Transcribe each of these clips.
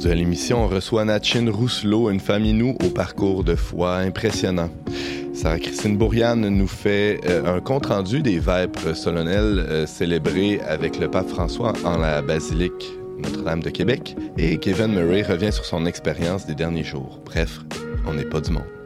Aujourd'hui l'émission, on reçoit Natchin Rousselot, une famille nous au parcours de foi impressionnant. Sarah-Christine Bourriane nous fait euh, un compte-rendu des vêpres solennels euh, célébrés avec le pape François en la basilique Notre-Dame de Québec. Et Kevin Murray revient sur son expérience des derniers jours. Bref, on n'est pas du monde.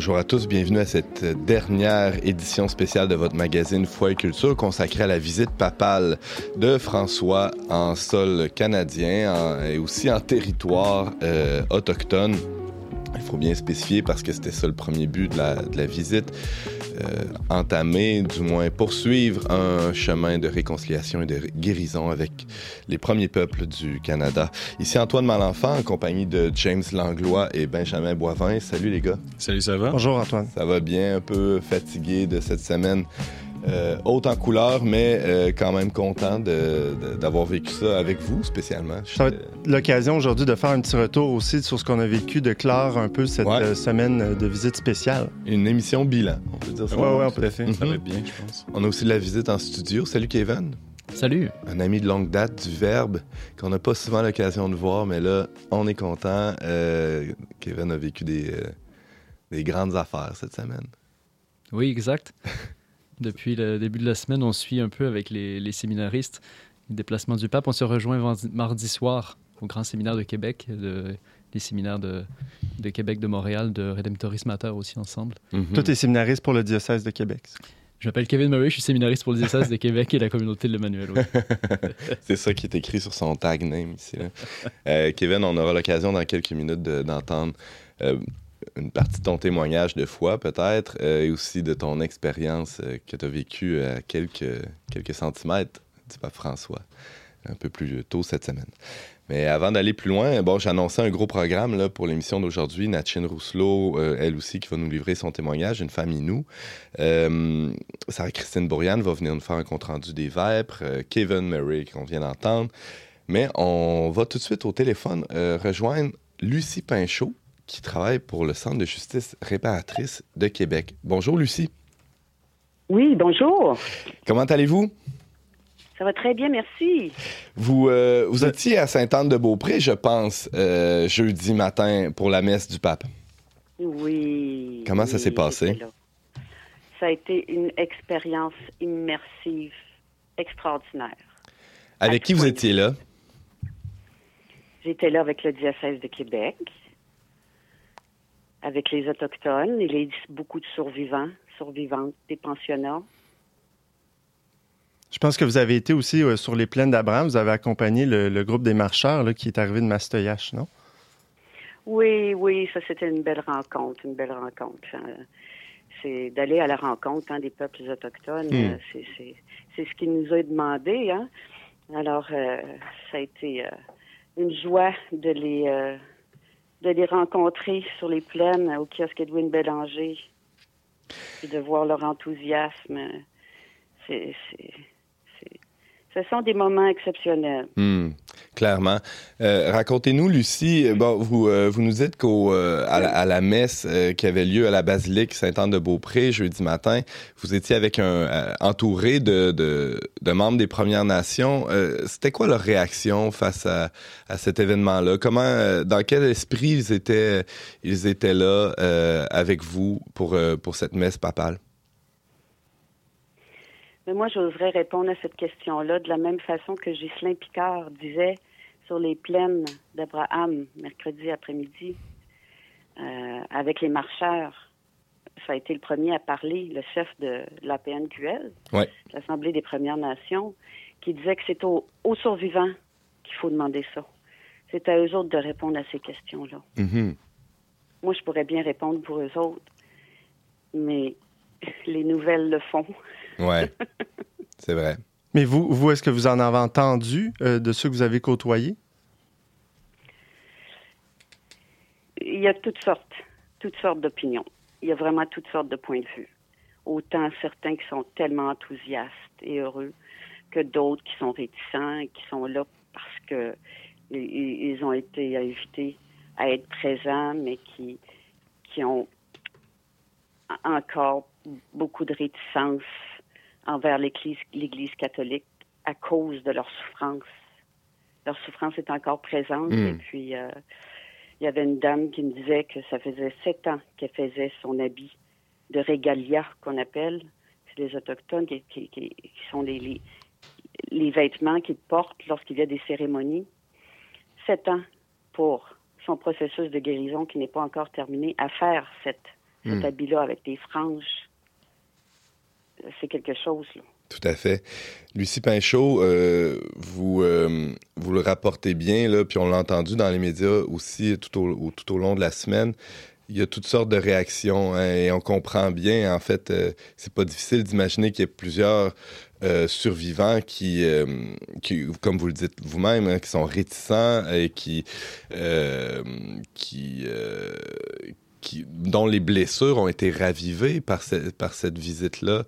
Bonjour à tous, bienvenue à cette dernière édition spéciale de votre magazine Foi et Culture consacrée à la visite papale de François en sol canadien et aussi en territoire euh, autochtone. Il faut bien spécifier parce que c'était ça le premier but de la, de la visite. Euh, entamer, du moins poursuivre un chemin de réconciliation et de guérison avec les premiers peuples du Canada. Ici Antoine Malenfant en compagnie de James Langlois et Benjamin Boivin. Salut les gars. Salut, ça va? Bonjour Antoine. Ça va bien, un peu fatigué de cette semaine euh, haute en couleur, mais euh, quand même content d'avoir vécu ça avec vous spécialement. Ça va être l'occasion aujourd'hui de faire un petit retour aussi sur ce qu'on a vécu, de clore un peu cette Ouais. euh, semaine de visite spéciale. Une émission bilan, on peut dire ça. Ouais, ouais, tout à fait. Ça Mhm. va bien, je pense. On a aussi de la visite en studio. Salut Kevin, Salut. un ami de longue date du Verbe qu'on n'a pas souvent l'occasion de voir, mais là, on est content. Euh, Kevin a vécu des, euh, des grandes affaires cette semaine. Oui, exact. Depuis le début de la semaine, on suit un peu avec les, les séminaristes les déplacements du pape. On se rejoint mardi soir au Grand Séminaire de Québec, le- les séminaires de, de Québec, de Montréal, de Redemptoris Mater aussi ensemble. Mhm. Tout est séminariste pour le diocèse de Québec. Je m'appelle Kevin Murray, je suis séminariste pour le diocèse de Québec et la communauté de l'Emmanuel. oui. C'est ça qui est écrit sur son tag name ici. là. Euh, Kevin, on aura l'occasion dans quelques minutes de- d'entendre euh, une partie de ton témoignage de foi, peut-être, euh, et aussi de ton expérience euh, que tu as vécue à quelques, quelques centimètres du pape François, un peu plus tôt cette semaine. Mais avant d'aller plus loin, bon, j'annonçais un gros programme là, pour l'émission d'aujourd'hui. Natchin Rousselot, euh, elle aussi, qui va nous livrer son témoignage, une famille nous. Euh, Sarah-Christine Bourriane va venir nous faire un compte-rendu des Vêpres. euh, Kevin Murray, qu'on vient d'entendre. Mais on va tout de suite au téléphone euh, rejoindre Lucie Pinchot, qui travaille pour le Centre de justice réparatrice de Québec. Bonjour, Lucie. Oui, bonjour. Comment allez-vous? Ça va très bien, merci. Vous, euh, vous étiez à Sainte-Anne-de-Beaupré, je pense, euh, jeudi matin pour la messe du pape. Oui. Comment ça s'est passé? Ça a été une expérience immersive extraordinaire. Avec qui vous étiez là? J'étais là avec le diocèse de Québec, avec les Autochtones et les, beaucoup de survivants, survivantes des pensionnats. Je pense que vous avez été aussi euh, sur les plaines d'Abraham. Vous avez accompagné le, le groupe des marcheurs là, qui est arrivé de Mastoyache, non? Oui, oui, ça c'était une belle rencontre, une belle rencontre. C'est d'aller à la rencontre hein, des peuples autochtones. Hmm. euh, c'est- ce qui nous a demandé. Hein. Alors, euh, ça a été euh, une joie de les de les rencontrer sur les plaines au kiosque Edwin Bélanger et de voir leur enthousiasme. C'est, c'est- ce sont des moments exceptionnels. Hmm, clairement. Euh, Racontez-nous, Lucie, euh, bon, vous, euh, vous nous dites qu'à la, à la messe euh, qui avait lieu à la basilique Sainte-Anne-de-Beaupré jeudi matin, vous étiez avec un euh, entouré de, de, de membres des Premières Nations. Euh, C'était quoi leur réaction face à, à cet événement-là? Comment, euh, dans quel esprit ils étaient, ils étaient là euh, avec vous pour, euh, pour cette messe papale? Mais moi, j'oserais répondre à cette question-là de la même façon que Ghislain Picard disait sur les plaines d'Abraham mercredi après-midi euh, avec les marcheurs. Ça a été le premier à parler, le chef de la PNQL, Ouais. l'Assemblée des Premières Nations, qui disait que c'est aux, aux survivants qu'il faut demander ça. C'est à eux autres de répondre à ces questions-là. Mhm. Moi, je pourrais bien répondre pour eux autres, mais les nouvelles le font. Ouais, c'est vrai. Mais vous, vous est-ce que vous en avez entendu euh, de ceux que vous avez côtoyés? Il y a toutes sortes, toutes sortes d'opinions. Il y a vraiment toutes sortes de points de vue. Autant certains qui sont tellement enthousiastes et heureux que d'autres qui sont réticents et qui sont là parce que ils, ont été invités à être présents, mais qui, qui ont encore beaucoup de réticence envers l'Église catholique à cause de leur souffrance. Leur souffrance est encore présente. Hmm. Et puis, euh, il y avait une dame qui me disait que ça faisait sept ans qu'elle faisait son habit de régalia, qu'on appelle. C'est les Autochtones qui, qui, sont les, les, vêtements qu'ils portent lorsqu'il y a des cérémonies. Sept ans pour son processus de guérison qui n'est pas encore terminé à faire cette, cet hmm. habit-là avec des franges. C'est quelque chose. Tout à fait. Lucie Pinchot, euh, vous, euh, vous le rapportez bien, là, puis on l'a entendu dans les médias aussi tout au, tout au long de la semaine. Il y a toutes sortes de réactions hein, et on comprend bien. En fait, euh, c'est pas difficile d'imaginer qu'il y ait plusieurs survivants qui, qui, comme vous le dites vous-même, hein, qui sont réticents et qui, qui, dont les blessures ont été ravivées par, par cette visite-là.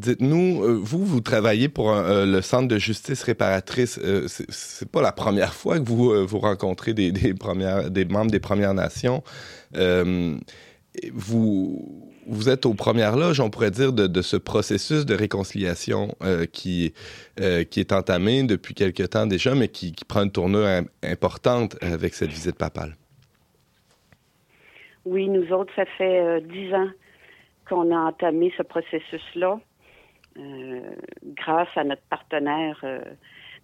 Dites-nous, euh, vous, vous travaillez pour euh, le Centre de justice réparatrice. Euh, c'est pas la première fois que vous, vous rencontrez des, premières, des membres des Premières Nations. vous, vous êtes aux premières loges, on pourrait dire, de, ce processus de réconciliation qui, qui est entamé depuis quelque temps déjà, mais qui, qui prend une tournure importante avec cette visite papale. Oui, nous autres, ça fait dix ans qu'on a entamé ce processus-là. Euh, grâce à notre partenaire euh,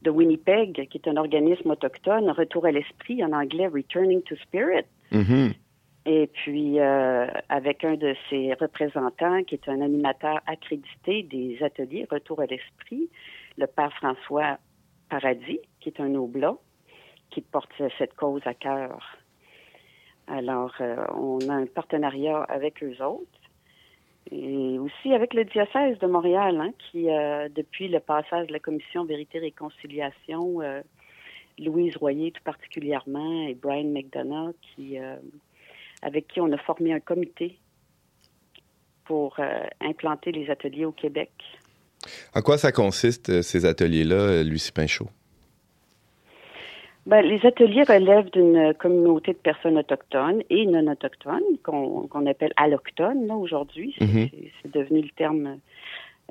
de Winnipeg, qui est un organisme autochtone, Retour à l'esprit, en anglais Returning to Spirit. Mm-hmm. Et puis, euh, avec un de ses représentants, qui est un animateur accrédité des ateliers Retour à l'esprit, le père François Paradis, qui est un oblat, qui porte cette cause à cœur. Alors, on a un partenariat avec eux autres. Et aussi avec le diocèse de Montréal, hein, qui, euh, depuis le passage de la commission Vérité-Réconciliation, euh, Louise Royer tout particulièrement et Brian McDonough, qui, euh, avec qui on a formé un comité pour implanter les ateliers au Québec. En quoi ça consiste, ces ateliers-là, Lucie Pinchot? Ben, les ateliers relèvent d'une communauté de personnes autochtones et non autochtones, qu'on appelle allochtones aujourd'hui. Mhm. C'est devenu le terme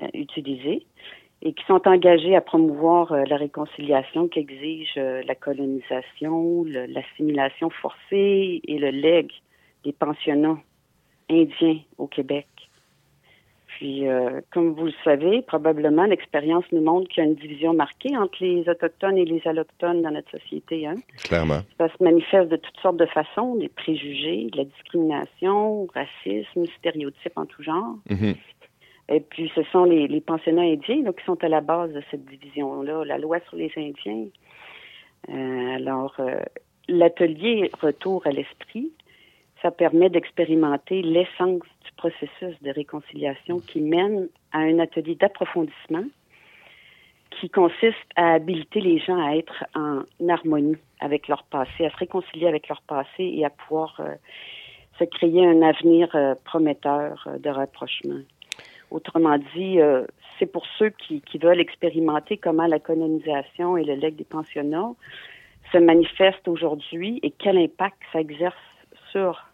euh, utilisé. Et qui sont engagés à promouvoir euh, la réconciliation qu'exige euh, la colonisation, l'assimilation forcée et le legs des pensionnats indiens au Québec. Puis, euh, comme vous le savez, probablement, l'expérience nous montre qu'il y a une division marquée entre les Autochtones et les Allochtones dans notre société. Hein? Clairement. Ça se manifeste de toutes sortes de façons, des préjugés, de la discrimination, racisme, stéréotypes en tout genre. Mm-hmm. Et puis, ce sont les, les pensionnats indiens qui sont à la base de cette division-là, la loi sur les Indiens. Euh, alors, euh, l'atelier Retour à l'esprit, ça permet d'expérimenter l'essence processus de réconciliation qui mène à un atelier d'approfondissement qui consiste à habiliter les gens à être en harmonie avec leur passé, à se réconcilier avec leur passé et à pouvoir euh, se créer un avenir euh, prometteur euh, de rapprochement. Autrement dit, c'est pour ceux qui, veulent expérimenter comment la colonisation et le legs des pensionnats se manifestent aujourd'hui et quel impact ça exerce sur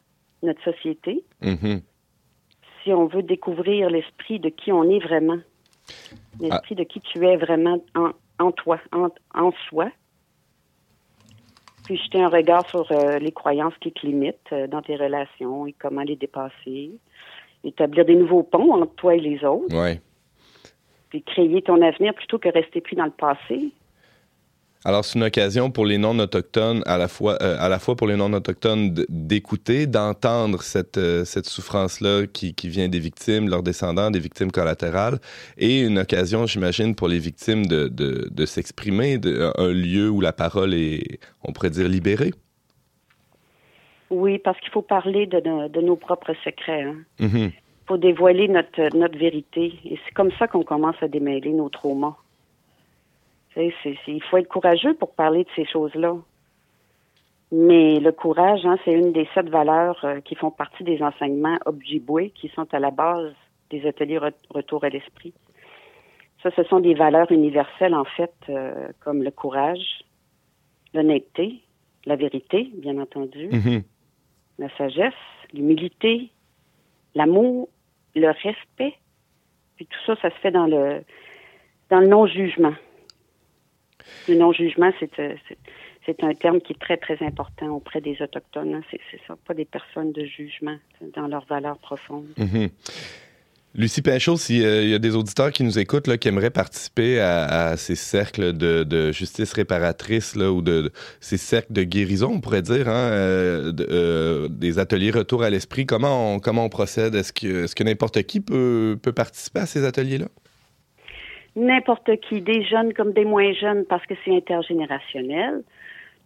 notre société. Mm-hmm. Si on veut découvrir l'esprit de qui on est vraiment, l'esprit de qui tu es vraiment en, toi, en, soi, puis jeter un regard sur euh, les croyances qui te limitent euh, dans tes relations et comment les dépasser, établir des nouveaux ponts entre toi et les autres. Puis créer ton avenir plutôt que rester pris dans le passé. Alors, c'est une occasion pour les non-autochtones, à la fois, euh, à la fois pour les non-autochtones d'écouter, d'entendre cette, euh, cette souffrance-là qui, qui, vient des victimes, leurs descendants, des victimes collatérales, et une occasion, j'imagine, pour les victimes de, de, de s'exprimer, un lieu où la parole est, on pourrait dire, libérée. Oui, parce qu'il faut parler de, de, nos propres secrets. Hein. Mm-hmm. Il faut dévoiler notre, notre vérité. Et c'est comme ça qu'on commence à démêler nos traumas il faut être courageux pour parler de ces choses-là. Mais le courage, hein, c'est une des sept valeurs euh, qui font partie des enseignements Ojibwe, qui sont à la base des ateliers Retour à l'esprit. Ça, ce sont des valeurs universelles, en fait, euh, comme le courage, l'honnêteté, la vérité, bien entendu, Mhm. la sagesse, l'humilité, l'amour, le respect. Puis tout ça, ça se fait dans le dans le non-jugement. Le non-jugement, c'est euh, c'est- un terme qui est très, très important auprès des Autochtones. hein. C'est ça, pas des personnes de jugement dans leurs valeurs profondes. Mhm. Lucie Pinchot, s'il y a des auditeurs qui nous écoutent, qui aimeraient participer à, ces cercles de, justice réparatrice ou de, ces cercles de guérison, on pourrait dire, hein, euh, euh, des ateliers retour à l'esprit, comment on, procède? Est-ce que, n'importe qui peut participer à ces ateliers-là? N'importe qui, des jeunes comme des moins jeunes, parce que c'est intergénérationnel.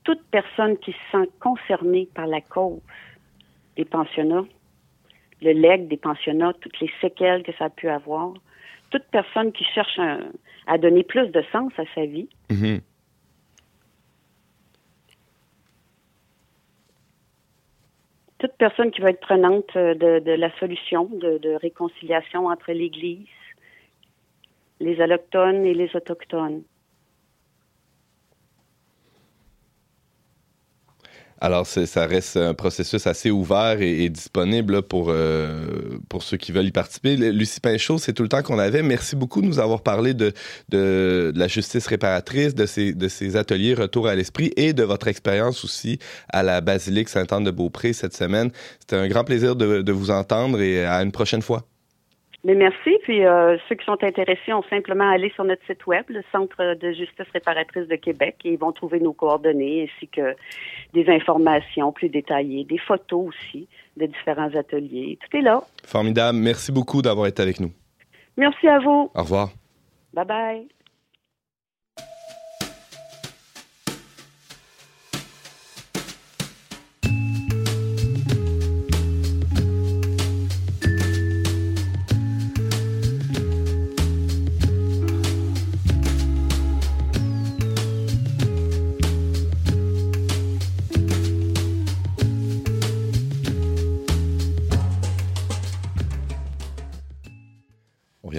Toute personne qui se sent concernée par la cause des pensionnats, le legs des pensionnats, toutes les séquelles que ça a pu avoir, toute personne qui cherche un- à donner plus de sens à sa vie, Mhm. toute personne qui va être prenante euh, de, de la solution de, de réconciliation entre l'Église, les allochtones et les autochtones. Alors, ça reste un processus assez ouvert et, disponible pour, euh, pour ceux qui veulent y participer. Lucie Pinchot, c'est tout le temps qu'on avait. Merci beaucoup de nous avoir parlé de, de, de la justice réparatrice, de ces, de ces ateliers Retour à l'esprit et de votre expérience aussi à la basilique Sainte-Anne-de-Beaupré cette semaine. C'était un grand plaisir de, de vous entendre et à une prochaine fois. Mais merci. Puis euh, ceux qui sont intéressés ont simplement à aller sur notre site web, le Centre de justice réparatrice de Québec, et ils vont trouver nos coordonnées ainsi que des informations plus détaillées, des photos aussi de différents ateliers. Tout est là. Formidable. Merci beaucoup d'avoir été avec nous. Merci à vous. Au revoir. Bye bye.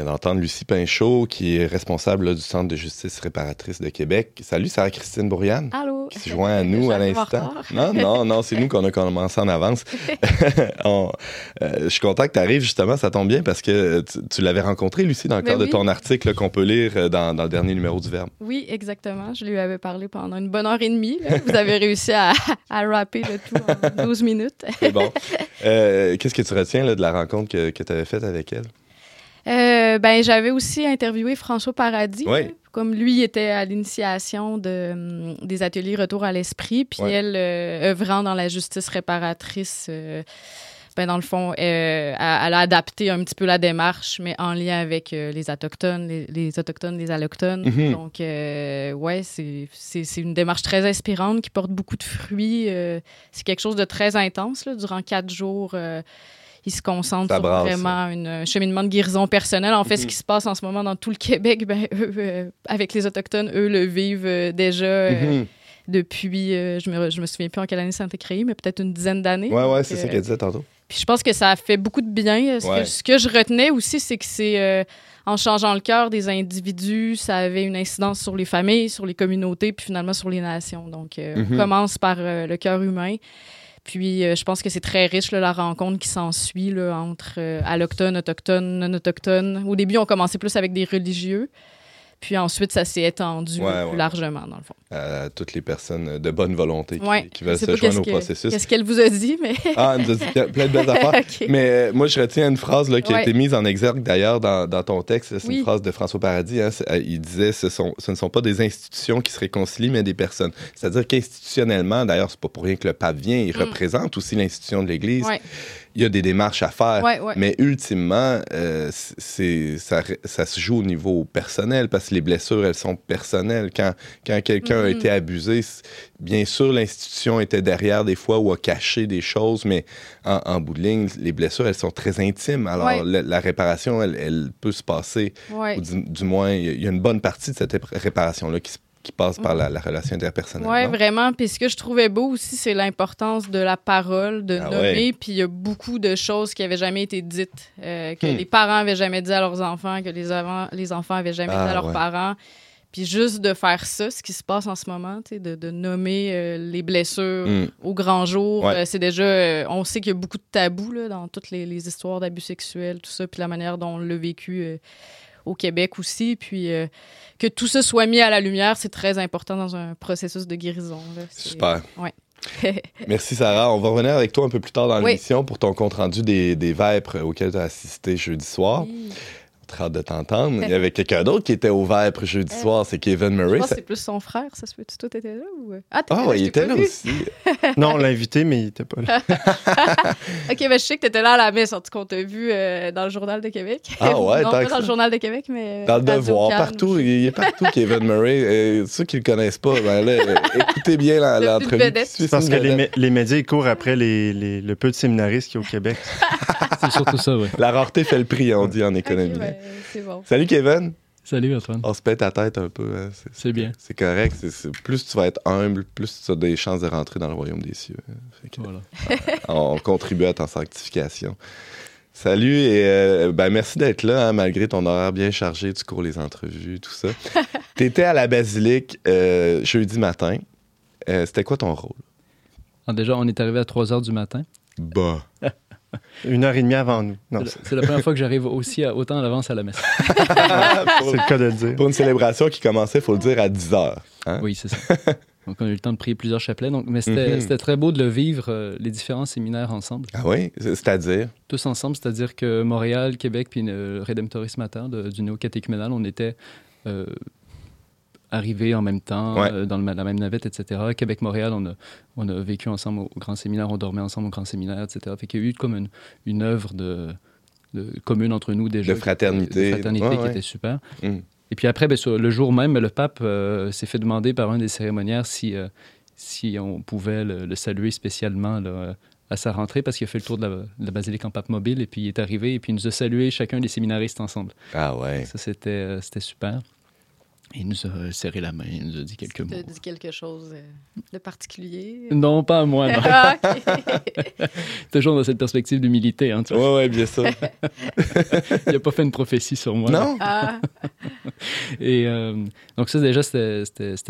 D'entendre Lucie Pinchot, qui est responsable là, du Centre de justice réparatrice de Québec. Salut, Sarah-Christine Bourriane. Allô? qui se joint à nous à l'instant. Non, non, non, c'est nous qu'on a commencé en avance. On- euh, je suis content que tu arrives, justement, ça tombe bien parce que tu, tu l'avais rencontré, Lucie, dans le cadre de ton article qu'on peut lire euh, dans, dans le dernier numéro du Verbe. Oui, exactement. Je lui avais parlé pendant une bonne heure et demie. là. Vous avez réussi à, à rapper le tout en 12 minutes. C'est bon. Euh, Qu'est-ce que tu retiens là, de la rencontre que, que tu avais faite avec elle? Euh, ben, j'avais aussi interviewé François Paradis. Oui. Comme lui était à l'initiation de, hum, des ateliers Retour à l'esprit, puis Ouais. elle, euh, œuvrant dans la justice réparatrice, euh, ben, dans le fond, elle a adapté un petit peu la démarche, mais en lien avec les Autochtones, les, les Autochtones, les Allochtones. Mhm. Donc, ouais, c'est une démarche très inspirante qui porte beaucoup de fruits. c'est quelque chose de très intense. Là, durant quatre jours, ils se concentrent Ça sur vraiment un cheminement de guérison personnelle. En fait, ce Mhm. qui se passe en ce moment dans tout le Québec, ben, eux, euh, avec les Autochtones, eux le vivent euh, déjà euh, Mhm. depuis, je, me, je me souviens plus en quelle année ça a été créé, mais peut-être une dizaine d'années. Ouais, Donc, c'est ça qu'elle disait tantôt. puis je pense que ça a fait beaucoup de bien. Ce, Ouais. que, ce que je retenais aussi, c'est que c'est euh, en changeant le cœur des individus, ça avait une incidence sur les familles, sur les communautés, puis finalement sur les nations. Donc, euh, Mhm. on commence par euh, le cœur humain. Puis euh, je pense que c'est très riche, là, la rencontre qui s'ensuit entre euh, allochtones, autochtones, non-autochtones. Au début, on commençait plus avec des religieux. Puis ensuite, ça s'est étendu Ouais, plus ouais. largement, dans le fond. À toutes les personnes de bonne volonté qui, Ouais. qui veulent se joindre au que- processus. Qu'est-ce qu'elle vous a dit, mais... Ah, elle nous a dit plein- de belles affaires. Mais euh, moi, je retiens une phrase là, qui a été mise en exergue d'ailleurs dans, dans ton texte. C'est Oui. une phrase de François Paradis. hein. Euh, il disait ce, sont, ce ne sont pas des institutions qui se réconcilient, mais des personnes. C'est-à-dire qu'institutionnellement, d'ailleurs, c'est pas pour rien que le pape vient, il Mm. représente aussi l'institution de l'Église. Il y a des démarches à faire. Ouais, ouais. Mais ultimement, euh, c'est, ça, ça se joue au niveau personnel parce que les blessures, elles sont personnelles. Quand, quand quelqu'un a Mhm. été abusé, bien sûr, l'institution était derrière des fois ou a caché des choses, mais en, en bout de ligne, les blessures, elles sont très intimes. Alors, Ouais. la, la réparation, elle, elle peut se passer, ou du, du moins, il y a- il y a une bonne partie de cette réparation-là qui, se- qui passe par la, la relation interpersonnelle. Oui, vraiment. Puis ce que je trouvais beau aussi, c'est l'importance de la parole, de Ah nommer. Puis il y a beaucoup de choses qui n'avaient jamais été dites, euh, que Hmm. les parents avaient jamais dit à leurs enfants, que les, avant- les enfants avaient jamais Ah dit à leurs ouais. parents. Puis juste de faire ça, ce qui se passe en ce moment, de, de nommer euh, les blessures Mm. au grand jour, Ouais. euh, c'est déjà. euh, on sait qu'il y a beaucoup de tabous là, dans toutes les, les histoires d'abus sexuels, tout ça, puis la manière dont on l'a vécu au Québec aussi. Puis euh, que tout ça soit mis à la lumière, c'est très important dans un processus de guérison. là. Super. Ouais. Merci Sarah. On va revenir avec toi un peu plus tard dans Oui. l'émission pour ton compte rendu des, des Vêpres auxquels tu as assisté jeudi soir. Oui. Très hâte de t'entendre. Il y avait quelqu'un d'autre qui était au Vêpres jeudi Euh, soir, c'est Kevin Je Murray. pense Ça- que c'est plus son frère, ça se peut. Toi, t'étais là ou. Ah, t'étais Ah, là, ouais, je il t'ai était pas là vu. aussi. Non, on l'a invité, mais il n'était pas là. Ok, ben je sais que t'étais là à la messe, en tout cas, on t'a vu euh, dans le Journal de Québec. Ah ouais, non, pas dans le Journal de Québec, mais. Dans le devoir, Cannes, partout. ou- Il est partout, Kevin Murray. Euh, ceux qui le connaissent pas, ben là, euh, écoutez bien l'entrevue. suit, Parce c'est que les, médias ils courent après les, les- le peu de séminaristes qu'il y a au Québec. C'est surtout ça, oui. La rareté fait le prix, on dit en économie. ben, c'est bon. Salut Kevin. Salut Antoine. On se pète ta tête un peu. hein. C'est- C'est bien. C'est correct. C'est- c'est- plus tu vas être humble, plus tu as des chances de rentrer dans le royaume des cieux. hein. Fait que Voilà. on contribue à ta sanctification. Salut et euh, ben merci d'être là, hein, malgré ton horaire bien chargé. Tu cours les entrevues, tout ça. tu étais à la basilique euh, jeudi matin. Euh, C'était quoi ton rôle? Alors, déjà, on est arrivé à 3 heures du matin. Bah. Une heure et demie avant nous. C'est la première fois que j'arrive aussi à, autant à l'avance à la messe. c'est le cas de le dire. pour une célébration qui commençait, il faut le dire, à 10 heures. hein? Oui, c'est ça. Donc, on a eu le temps de prier plusieurs chapelets. Donc, mais c'était Mhm. très beau de le vivre, euh, les différents séminaires ensemble. Ah oui? C'est- C'est-à-dire? Tous ensemble, c'est-à-dire que Montréal, Québec, puis le Redemptoris Mater de- du néo-catéchuménal, on était euh, arrivés en même temps, Ouais. euh, dans le- la même navette, etc. Québec-Montréal, on a, on a vécu ensemble au, au grand séminaire, on dormait ensemble au grand séminaire, etc. Fait qu'il y a eu comme une, une œuvre de, de commune entre nous déjà. De fraternité. De fraternité Ouais, qui ouais. était super. Mm. Et puis après, ben, sur le jour même, le pape euh, s'est fait demander par un des cérémoniaires si, euh, si on pouvait le, le saluer spécialement là, à sa rentrée parce qu'il a fait le tour de la, de la basilique en pape mobile et puis il est arrivé et puis il nous a salué chacun des séminaristes ensemble. Ah ouais. Ça, c'était c'était super. Il nous a serré la main, il nous a dit quelques mots. Tu dit quelque chose euh, de particulier? Non, pas à moi, non. Ah. Toujours dans cette perspective d'humilité. Hein, tu vois. Ouais, ouais, bien sûr. il n'a pas fait une prophétie sur moi. non? Ah, Et euh, donc ça, déjà, c'était-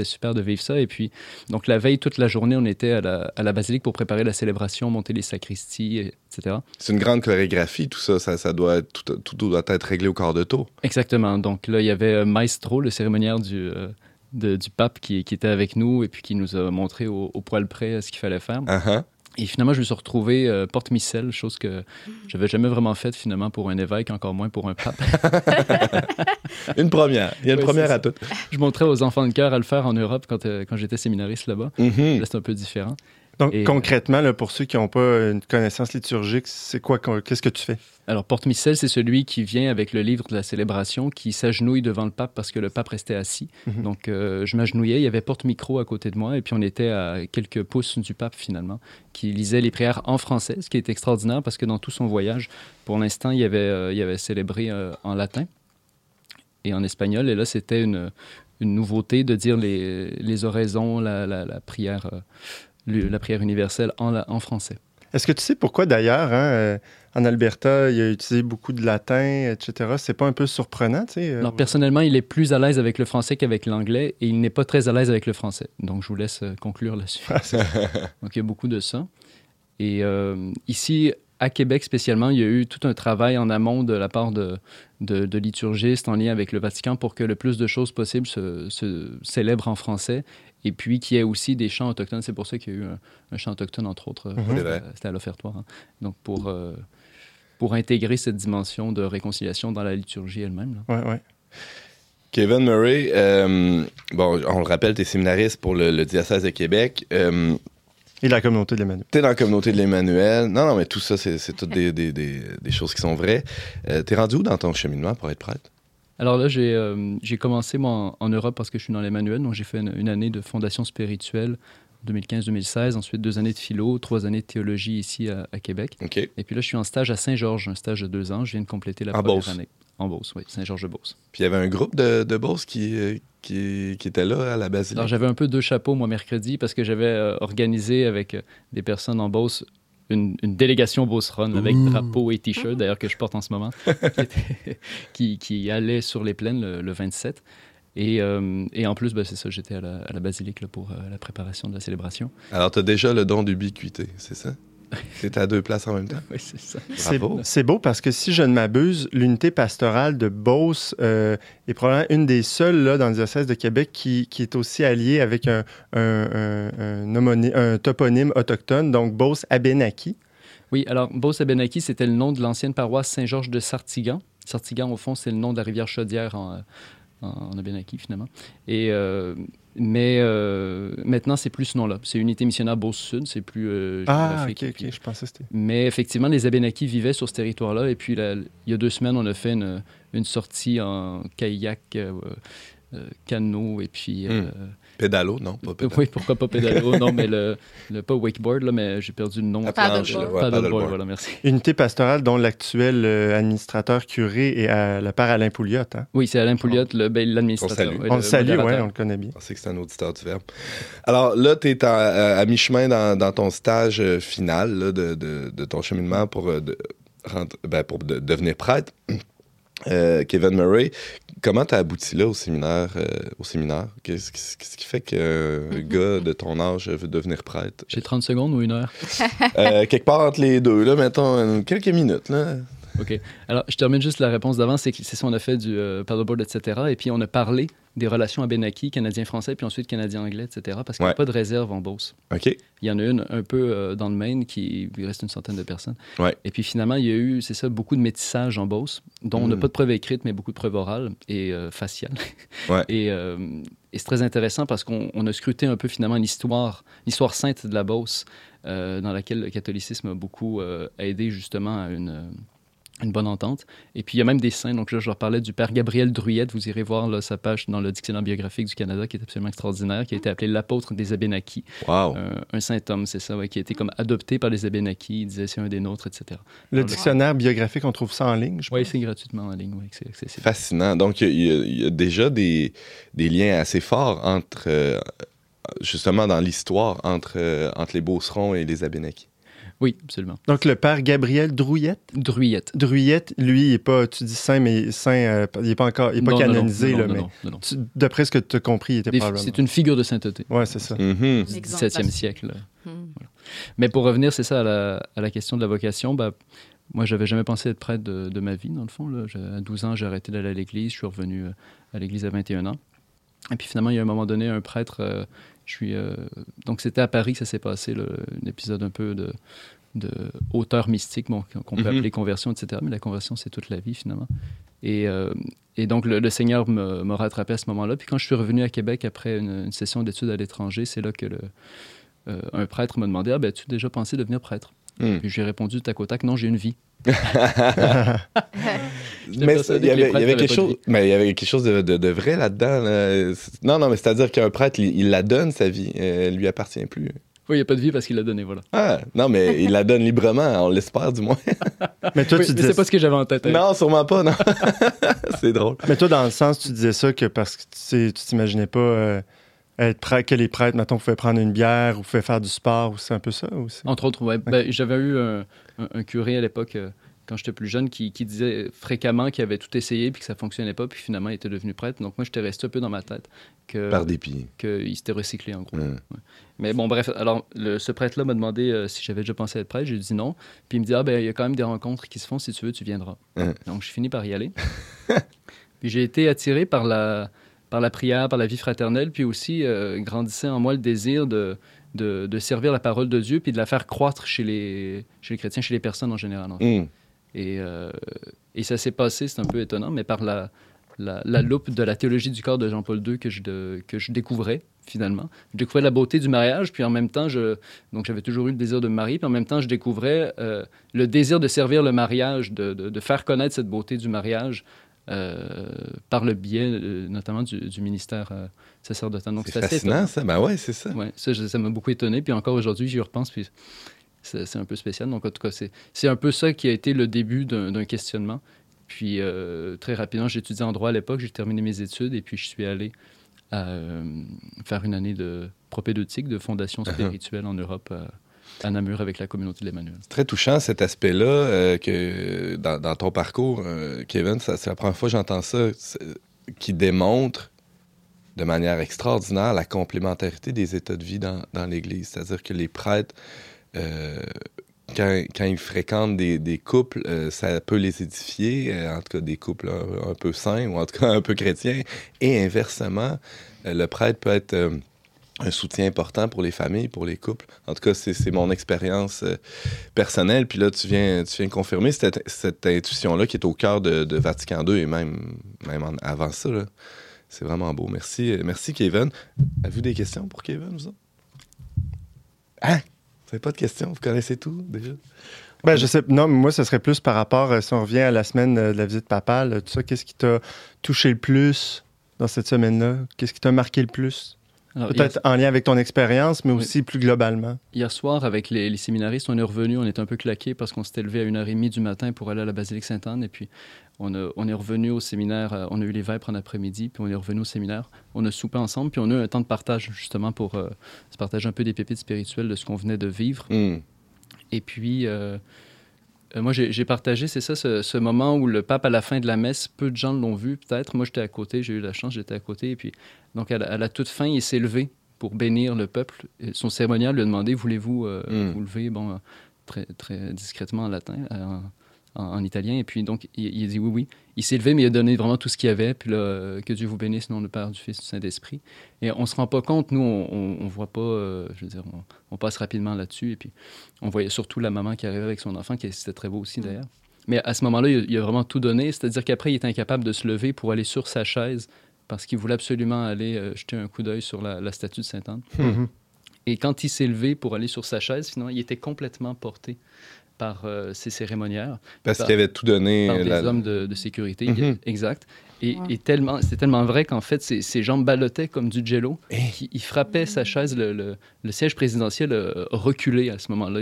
super de vivre ça. Et puis, donc la veille, toute la journée, on était à la, à la basilique pour préparer la célébration, monter les sacristies, etc. C'est une grande chorégraphie, tout ça. Ça, ça doit être, tout, tout doit être réglé au quart de tour. Exactement. Donc là, il y avait euh, Maestro, le cérémoniaire du, euh, de- du pape, qui, qui était avec nous et puis qui nous a montré au, au poil près euh, ce qu'il fallait faire. Ah. Et finalement, je me suis retrouvé euh, porte-missel, chose que j'avais jamais vraiment faite finalement pour un évêque, encore moins pour un pape. Une première. Il y a une première à toutes. je montrais aux enfants de cœur à le faire en Europe quand, euh, quand j'étais séminariste là-bas. Mhm. Là, c'est un peu différent. Donc, Et, euh, concrètement, là, pour ceux qui n'ont pas une connaissance liturgique, c'est quoi, qu'est-ce que tu fais? Alors, porte-missel, c'est celui qui vient avec le livre de la célébration, qui s'agenouille devant le pape parce que le pape restait assis. Mhm. Donc, euh, je m'agenouillais, il y avait porte-micro à côté de moi, et puis on était à quelques pouces du pape, finalement, qui lisait les prières en français, ce qui est extraordinaire parce que dans tout son voyage, pour l'instant, il, avait, euh, il avait célébré euh, en latin et en espagnol, et là, c'était une, une nouveauté de dire les, les oraisons, la, la- la prière, le- la prière universelle en, la- en français. Est-ce que tu sais pourquoi d'ailleurs, hein, euh, en Alberta, il a utilisé beaucoup de latin, etc. C'est pas un peu surprenant, tu sais? euh, Alors, personnellement, il est plus à l'aise avec le français qu'avec l'anglais et il n'est pas très à l'aise avec le français. Donc, je vous laisse euh, conclure là-dessus. Ah, Donc, il y a beaucoup de ça. Et euh, ici, à Québec spécialement, il y a eu tout un travail en amont de la part de, de, de liturgistes en lien avec le Vatican pour que le plus de choses possibles se, se célèbrent en français et puis qu'il y ait aussi des chants autochtones. C'est pour ça qu'il y a eu un, un chant autochtone, entre autres. C'est vrai. C'était- à l'offertoire. hein. Donc, pour, euh, pour intégrer cette dimension de réconciliation dans la liturgie elle-même. là. Ouais, ouais. Kevin Murray, euh, bon, on le rappelle, tu es séminariste pour le, le diocèse de Québec. Euh, Et la communauté de l'Emmanuel. tu es dans la communauté de l'Emmanuel. Non, non, mais tout ça, c'est toutes des, des- des- des choses qui sont vraies. Euh, tu es rendu où dans ton cheminement pour être prêtre? Alors là, j'ai euh, commencé moi, en, en Europe parce que je suis dans l'Emmanuel. Donc j'ai fait une, une année de fondation spirituelle 2015-2016, ensuite deux années de philo, trois années de théologie ici à, à Québec. Et puis là, je suis en stage à Saint-Georges, un stage de deux ans. Je viens de compléter la En première Beauce. année. En Beauce, oui, Saint-Georges-de-Beauce. Puis il y avait un groupe de, de qui, qui, qui était là à la basilique. Alors j'avais un peu deux chapeaux, moi, mercredi, parce que j'avais euh, organisé avec euh, des personnes en Beauce une, une délégation Beauce Run avec Ouh. drapeau et t-shirt, d'ailleurs, que je porte en ce moment, qui, était- qui, qui allait sur les plaines le, le 27. Et, euh, et en plus, ben, c'est ça, j'étais à la, à la basilique là, pour euh, la préparation de la célébration. Alors, tu as déjà le don d'ubiquité, c'est ça? C'est à deux places en même temps. Oui, c'est ça. C'est beau parce que si je ne m'abuse, l'unité pastorale de Beauce euh, est probablement une des seules là, dans le diocèse de Québec qui, qui est aussi alliée avec un, un- un- un homonyme- un toponyme autochtone, donc Beauce-Abenaki. Oui, alors Beauce-Abenaki, c'était le nom de l'ancienne paroisse Saint-Georges de Sartigan. Sartigan, au fond, c'est le nom de la rivière Chaudière en, en, en Abenaki, finalement. Et, euh, mais euh, maintenant, c'est plus ce nom-là. C'est Unité missionnaire Beauce-Sud, c'est plus euh, Ah, ok, ok, je pensais c'était. Mais effectivement, les Abénakis vivaient sur ce territoire-là. Et puis, il y a deux semaines, on a fait une, une sortie en kayak, euh, euh, canot, et puis... euh, Pédalo, non, pas pédalo. oui, pourquoi pas pédalo? non, mais le, le- pas wakeboard, là, mais j'ai perdu le nom. La Paddleboard. planche, là, ouais, Paddleboard, paddleboard. voilà, merci. Unité pastorale dont l'actuel euh, administrateur curé est à la part Alain Pouliot. hein? Oui, c'est Alain Pouliot, le- ben, l'administrateur. On ouais, On le salue, oui, on le connaît bien. Je pensais que c'était un auditeur du Verbe. Alors là, tu es à, à mi-chemin dans, dans ton stage euh, final là, de, de- de ton cheminement pour, euh, de- ben, pour de- devenir prêtre. Euh, Kevin Murray, comment tu as abouti là au séminaire? euh, au séminaire? Qu'est-ce qui fait qu'un gars de ton âge veut devenir prêtre? J'ai 30 secondes ou une heure? Euh, quelque part entre les deux, là, mettons quelques minutes. Là. OK. Alors, je termine juste la réponse d'avant. C'est ça, on a fait du euh, paddleboard, etc. Et puis, on a parlé des relations Abénaki, Canadien-Français, puis ensuite Canadien-Anglais, etc. Parce qu'il n'y a pas de réserve en Beauce. OK. Il y en a une un peu euh, dans le Maine, qui il reste une centaine de personnes. Ouais. Et puis finalement, il y a eu, c'est ça, beaucoup de métissage en Beauce, dont on n'a Mm. pas de preuves écrites, mais beaucoup de preuves orales et euh, faciales. Ouais. Et, euh, et c'est très intéressant parce qu'on on a scruté un peu finalement l'histoire, l'histoire sainte de la Beauce, dans laquelle le catholicisme a beaucoup aidé justement à une, une bonne entente. Et puis il y a même des saints, donc là je leur parlais du père Gabriel Druyette, vous irez voir là, sa page dans le dictionnaire biographique du Canada, qui est absolument extraordinaire, qui a été appelé l'apôtre des Abénakis. Wow. Un, un saint homme, c'est ça, ouais, qui a été comme adopté par les Abénakis. Il disait c'est un des nôtres, etc. Le Alors, dictionnaire biographique, on trouve ça en ligne, je Oui, c'est gratuitement en ligne, oui, c'est accessible. Fascinant. Donc, il y, a- il y a déjà des, des liens assez forts entre, euh, justement, dans l'histoire, entre, euh, entre les Beaucerons et les Abénakis. Oui, absolument. Donc, le père Gabriel Drouillette? Druyette. Drouillette, lui, il est pas, tu dis saint, mais saint, euh, il est pas encore, il est pas Non, non, non, canonisé, non, là, non, mais non, non, non. tu- d'après ce que tu as compris, il était Des- probablement. C'est une figure de sainteté Ouais, c'est ça. Mhm. du Exemple 17e siècle. Hmm. Mais pour revenir, c'est ça, à la, à la question de la vocation, bah, moi, j'avais jamais pensé être prêtre de, de ma vie, dans le fond. Là. À 12 ans, j'ai arrêté d'aller à l'église. Je suis revenu euh, à l'église à 21 ans. Et puis finalement, il y a un moment donné, un prêtre, euh, je suis... euh, donc c'était à Paris que ça s'est passé, là, un épisode un peu de, de hauteur mystique, bon, qu'on peut Mhm. appeler conversion, etc. Mais la conversion, c'est toute la vie, finalement. Et, euh, et donc, le, le Seigneur me- m'a rattrapé à ce moment-là. Puis quand je suis revenu à Québec après une, une session d'études à l'étranger, c'est là que le, euh, un prêtre m'a demandé Ah, ben, as-tu déjà pensé devenir prêtre Hmm. Puis j'ai répondu du tac au tac Non, j'ai une vie. Mais il y avait, y quelque chose, mais il y avait quelque chose de, de- de vrai là-dedans. là. Non, non, mais c'est-à-dire qu'un prêtre, il, il la donne sa vie, elle lui appartient plus. Oui, il n'y a pas de vie parce qu'il l'a donné, voilà. Ah, non, mais il la donne librement, on l'espère du moins. Mais toi, Oui, tu mais disais c'est pas ce que j'avais en tête. hein. non, sûrement pas, non. c'est drôle. Mais toi, dans le sens, tu disais ça que parce que tu sais, tu t'imaginais pas euh, être prêtre, que les prêtres, mettons, pouvaient prendre une bière ou pouvaient faire du sport, ou c'est un peu ça aussi? Entre autres, ouais. Ben, j'avais eu un, un- un curé à l'époque, euh, quand j'étais plus jeune, qui, qui disait fréquemment qu'il avait tout essayé puis que ça fonctionnait pas, puis finalement il était devenu prêtre. Donc moi, j'étais resté un peu dans ma tête que Par dépit. qu'il s'était recyclé en gros. Hmm. Mais bon, bref, alors le- ce prêtre-là m'a demandé euh, si j'avais déjà pensé être prêtre. J'ai dit non. Puis il me dit ah ben il y a quand même des rencontres qui se font. Si tu veux, tu viendras. Hein. Donc je finis par y aller. puis j'ai été attiré par la par la prière, par la vie fraternelle, puis aussi euh, grandissait en moi le désir de, de, de servir la parole de Dieu, puis de la faire croître chez les, chez les chrétiens, chez les personnes en général. en fait. Hmm. Et, euh, et ça s'est passé, c'est un peu étonnant, mais par la, la, la loupe de la théologie du corps de Jean-Paul II que je, de- que je découvrais, finalement. Je découvrais la beauté du mariage, puis en même temps, je, donc j'avais toujours eu le désir de me marier, puis en même temps, je découvrais euh, le désir de servir le mariage, de, de- de faire connaître cette beauté du mariage par le biais, euh, notamment, du, du ministère euh, sacerdotal. Donc, C'est fascinant, ça. Ben ouais, c'est ça. Ouais, ça, je- ça m'a beaucoup étonné. Puis encore aujourd'hui, j'y repense, puis c'est un peu spécial. Donc, en tout cas, c'est un peu ça qui a été le début d'un questionnement. Puis, euh, très rapidement, étudié en droit à l'époque, j'ai terminé mes études, et puis je suis allé à, euh, faire une année de propédeutique, de fondation Uh-huh. spirituelle en Europe, à, à Namur, avec la communauté de l'Emmanuel. C'est très touchant cet aspect-là euh, que dans, ton parcours, euh, Kevin, c'est la première fois que j'entends ça, qui démontre de manière extraordinaire la complémentarité des états de vie dans, l'Église. C'est-à-dire que les prêtres, euh, quand, ils fréquentent des, couples, ça peut les édifier, en tout cas des couples un, un, peu sains ou en tout cas un peu chrétiens. Et inversement, le prêtre peut être un soutien important pour les familles, pour les couples. En tout cas, c'est mon expérience euh, personnelle. Puis là, tu viens, tu viens confirmer cette, intuition-là qui est au cœur de, Vatican II et même, même avant ça. C'est vraiment beau. Merci, merci Kevin. Avez-vous des questions pour Kevin, vous autres? Hein? Vous n'avez pas de questions? Vous connaissez tout déjà? Ben, je sais, non, mais moi, ce serait plus par rapport, euh, si on revient à la semaine euh, de la visite papale, tout ça, qu'est-ce qui t'a touché le plus dans cette semaine-là? Qu'est-ce qui t'a marqué le plus? Peut-être en lien avec ton expérience, mais aussi plus globalement. Hier soir, avec les, les, séminaristes, on est revenu, on est un peu claqué parce qu'on s'était levé à 1h30 du matin pour aller à la basilique Sainte-Anne. Et puis, on, a, on, est revenu au séminaire, euh, on a eu les vêpres en après-midi, puis on est revenu au séminaire. On a soupé ensemble, puis on a eu un temps de partage, justement, pour euh, se partager un peu des pépites spirituelles de ce qu'on venait de vivre. Mm. Et puis, euh, moi, j'ai partagé, c'est ça, ce, ce, moment où le pape, à la fin de la messe, peu de gens l'ont vu, peut-être. Moi, j'étais à côté, j'ai eu la chance, j'étais à côté. Et puis, donc, à la, à la toute fin, il s'est levé pour bénir le peuple. Et son cérémonial lui a demandé Voulez-vous euh, mm. vous lever? Bon, euh, très, très discrètement en latin, euh, en, en, italien. Et puis, donc, il, il a dit oui, oui. Il s'est levé, mais il a donné vraiment tout ce qu'il y avait. Puis là, que Dieu vous bénisse, nom le Père, du Fils, du Saint-Esprit. Et on ne se rend pas compte, nous, on ne voit pas, je veux dire, on, on passe rapidement là-dessus. Et puis, on voyait surtout la maman qui arrivait avec son enfant, qui c'était très beau aussi d'ailleurs. Mais à ce moment-là, il, il a vraiment tout donné. C'est-à-dire qu'après, il était incapable de se lever pour aller sur sa chaise parce qu'il voulait absolument aller euh, jeter un coup d'œil sur la, la, statue de Sainte-Anne. Mm -hmm. Et quand il s'est levé pour aller sur sa chaise, finalement, il était complètement porté par euh, ces cérémoniaires. Parce qu'il avait tout donné. Par la... des hommes de, de sécurité, mm -hmm. exact. Et, et tellement, c'était tellement vrai qu'en fait, ses, ses, jambes ballottaient comme du jello. Eh. Il, il, frappait sa chaise, le, le, le siège présidentiel euh, reculé à ce moment-là.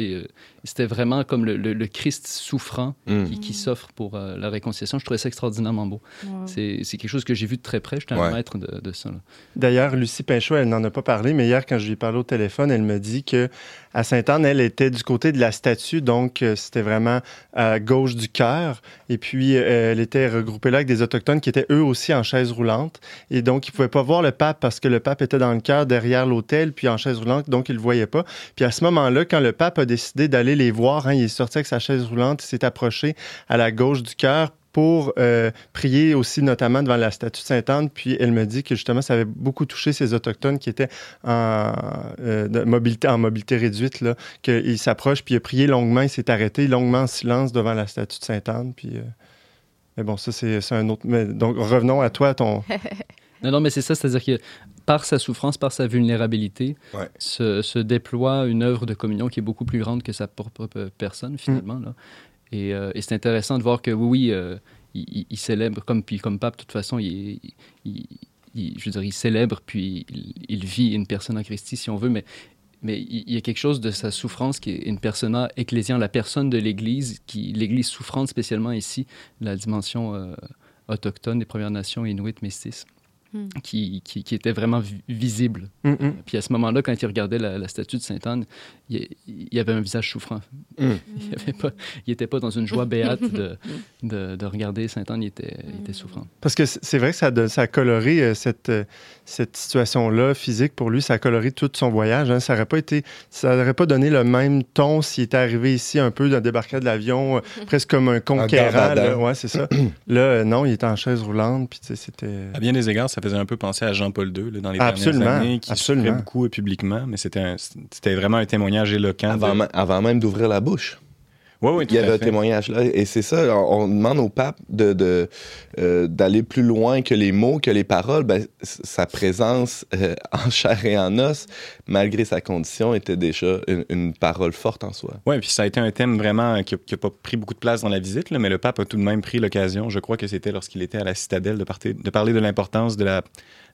C'était vraiment comme le, le, Christ souffrant mm. qui, qui s'offre pour euh, la réconciliation. Je trouvais ça extraordinairement beau. C'est quelque chose que j'ai vu de très près. J'étais ouais. un maître de, de ça. D'ailleurs, Lucie Pinchot, elle n'en a pas parlé, mais hier, quand je lui ai parlé au téléphone, elle me dit que à Sainte-Anne, elle était du côté de la statue, donc euh, c'était vraiment à gauche du cœur. Et puis, euh, elle était regroupée là avec des Autochtones qui étaient eux aussi en chaise roulante. Et donc, ils ne pouvaient pas voir le pape parce que le pape était dans le cœur derrière l'hôtel, puis en chaise roulante, donc ils ne le voyaient pas. Puis à ce moment-là, quand le pape a décidé d'aller les voir, hein, il est sorti avec sa chaise roulante, il s'est approché à la gauche du cœur pour euh, prier aussi notamment devant la statue de Sainte-Anne. Puis elle me dit que justement, ça avait beaucoup touché ces Autochtones qui étaient en, euh, mobilité, en mobilité réduite, là, qu'il s'approche, puis il a prié longuement, il s'est arrêté longuement en silence devant la statue de Sainte-Anne. Puis, euh... mais bon, ça, c'est un autre... Mais, donc, revenons à toi, ton... non, non, mais c'est ça, c'est-à-dire que par sa souffrance, par sa vulnérabilité, ouais. se, se, déploie une œuvre de communion qui est beaucoup plus grande que sa propre personne, finalement. Mm. Là. Et, euh, et c'est intéressant de voir que oui, oui, euh, il, célèbre, comme, puis comme pape, de toute façon, il, je veux il célèbre, puis il, vit une personne en Christ, si on veut, mais, mais il y a quelque chose de sa souffrance qui est une persona ecclésienne, la personne de l'Église, qui l'Église souffrante spécialement ici, la dimension euh, autochtone des Premières Nations, inuit, métis. Mm. Qui, qui, qui, était vraiment vi visible. Mm -hmm. Puis à ce moment-là, quand il regardait la, la statue de Sainte-Anne, il, il, y avait un visage souffrant. Mm. Il n'était pas, pas, dans une joie béate de, de, de regarder Sainte-Anne, il était, il était souffrant. Parce que c'est vrai que ça, ça a coloré euh, cette, cette situation-là physique pour lui, ça a coloré tout son voyage. Hein. Ça n'aurait pas été, ça n'aurait pas donné le même ton s'il était arrivé ici un peu d'un débarquement de l'avion, euh, presque comme un conquérant. Là. Ouais, c'est ça. là, euh, non, il était en chaise roulante, puis c'était. À bien des égards, ça faisait un peu penser à Jean-Paul II là, dans les absolument, dernières années, qui absolument. souffrait beaucoup publiquement, mais c'était vraiment un témoignage éloquent. Avant, de... avant même d'ouvrir la bouche. Oui, oui, il y avait un témoignage là. Et c'est ça, on, demande au pape d'aller de, euh, d'aller plus loin que les mots, que les paroles. Ben, sa présence euh, en chair et en os, malgré sa condition, était déjà une, une parole forte en soi. Oui, puis ça a été un thème vraiment qui n'a pas pris beaucoup de place dans la visite, là, mais le pape a tout de même pris l'occasion, je crois que c'était lorsqu'il était à la citadelle, de, partir, de parler de l'importance de la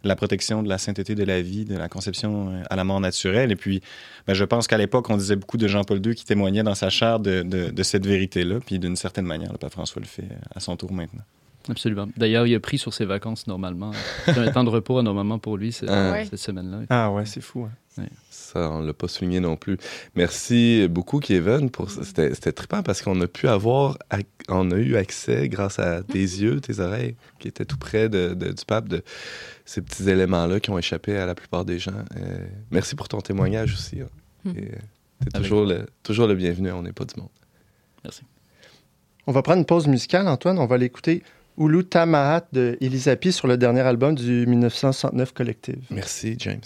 la protection de la sainteté de la vie, de la conception euh, à la mort naturelle. Et puis, ben, je pense qu'à l'époque, on disait beaucoup de Jean-Paul II qui témoignait dans sa chair de, de, de cette vérité-là. Puis, d'une certaine manière, le pape François le fait à son tour maintenant. Absolument. D'ailleurs, il a pris sur ses vacances normalement. C'est un temps de repos normalement pour lui c'est- Ah. Ouais. cette semaine-là. Ah ouais, c'est fou. hein. Ça, on l'a pas souligné non plus. Merci beaucoup, Kevin. Pour. C'était, c'était trippant parce qu'on a pu avoir, ac- on a eu accès grâce à tes yeux, tes oreilles, qui étaient tout près de, de- du pape, de ces petits éléments-là qui ont échappé à la plupart des gens. Euh, merci pour ton témoignage aussi. hein. Et, t'es Avec- toujours le, toujours le bienvenu. On n'est pas du monde. Merci. On va prendre une pause musicale, Antoine. On va l'écouter Ulu Tamahat de Elisapi sur le dernier album du 1969 Collective. Merci, James.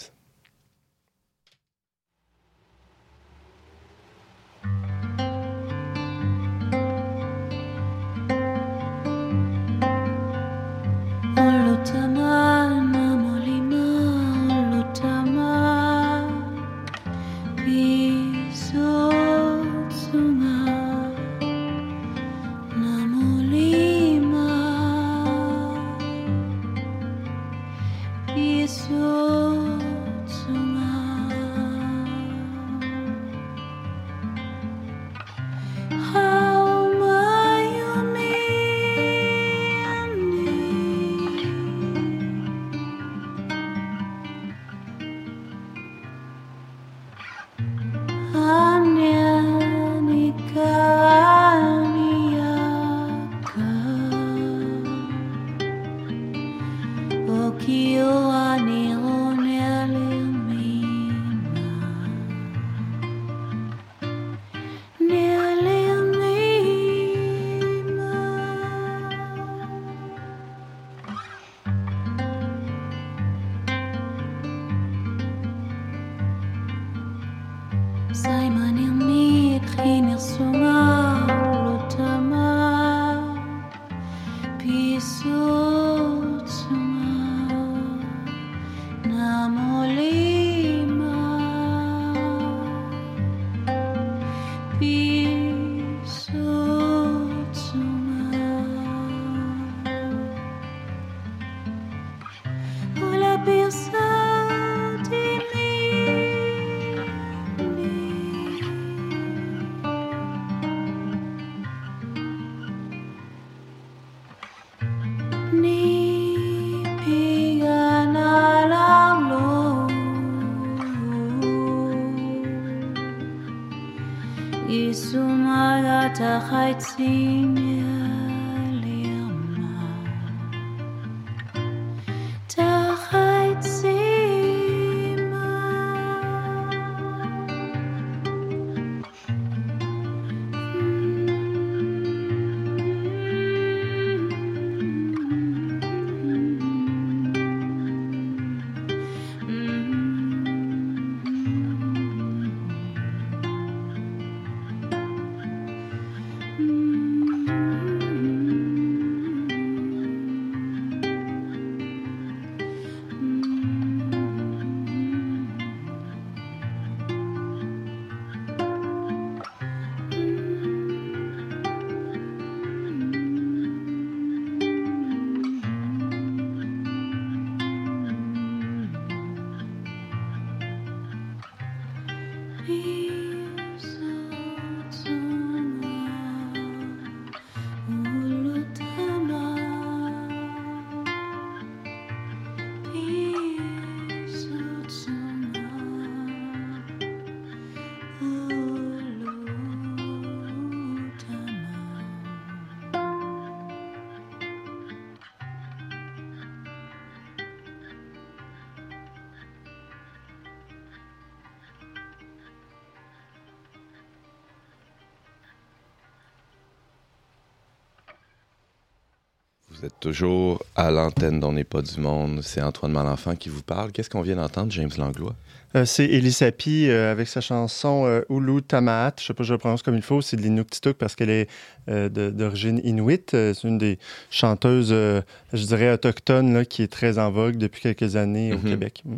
Vous êtes toujours à l'antenne d'On n'est pas du monde. C'est Antoine Malenfant qui vous parle. Qu'est-ce qu'on vient d'entendre, James Langlois? Euh, c'est Elisapi euh, avec sa chanson euh, Ulu Tamahat. Je sais pas si je le prononce comme il faut. C'est de l'Inuktitut parce qu'elle est euh, d'origine inuit. Euh, c'est une des chanteuses, je dirais, autochtones là, qui est très en vogue depuis quelques années au Mhm. Québec. Mm.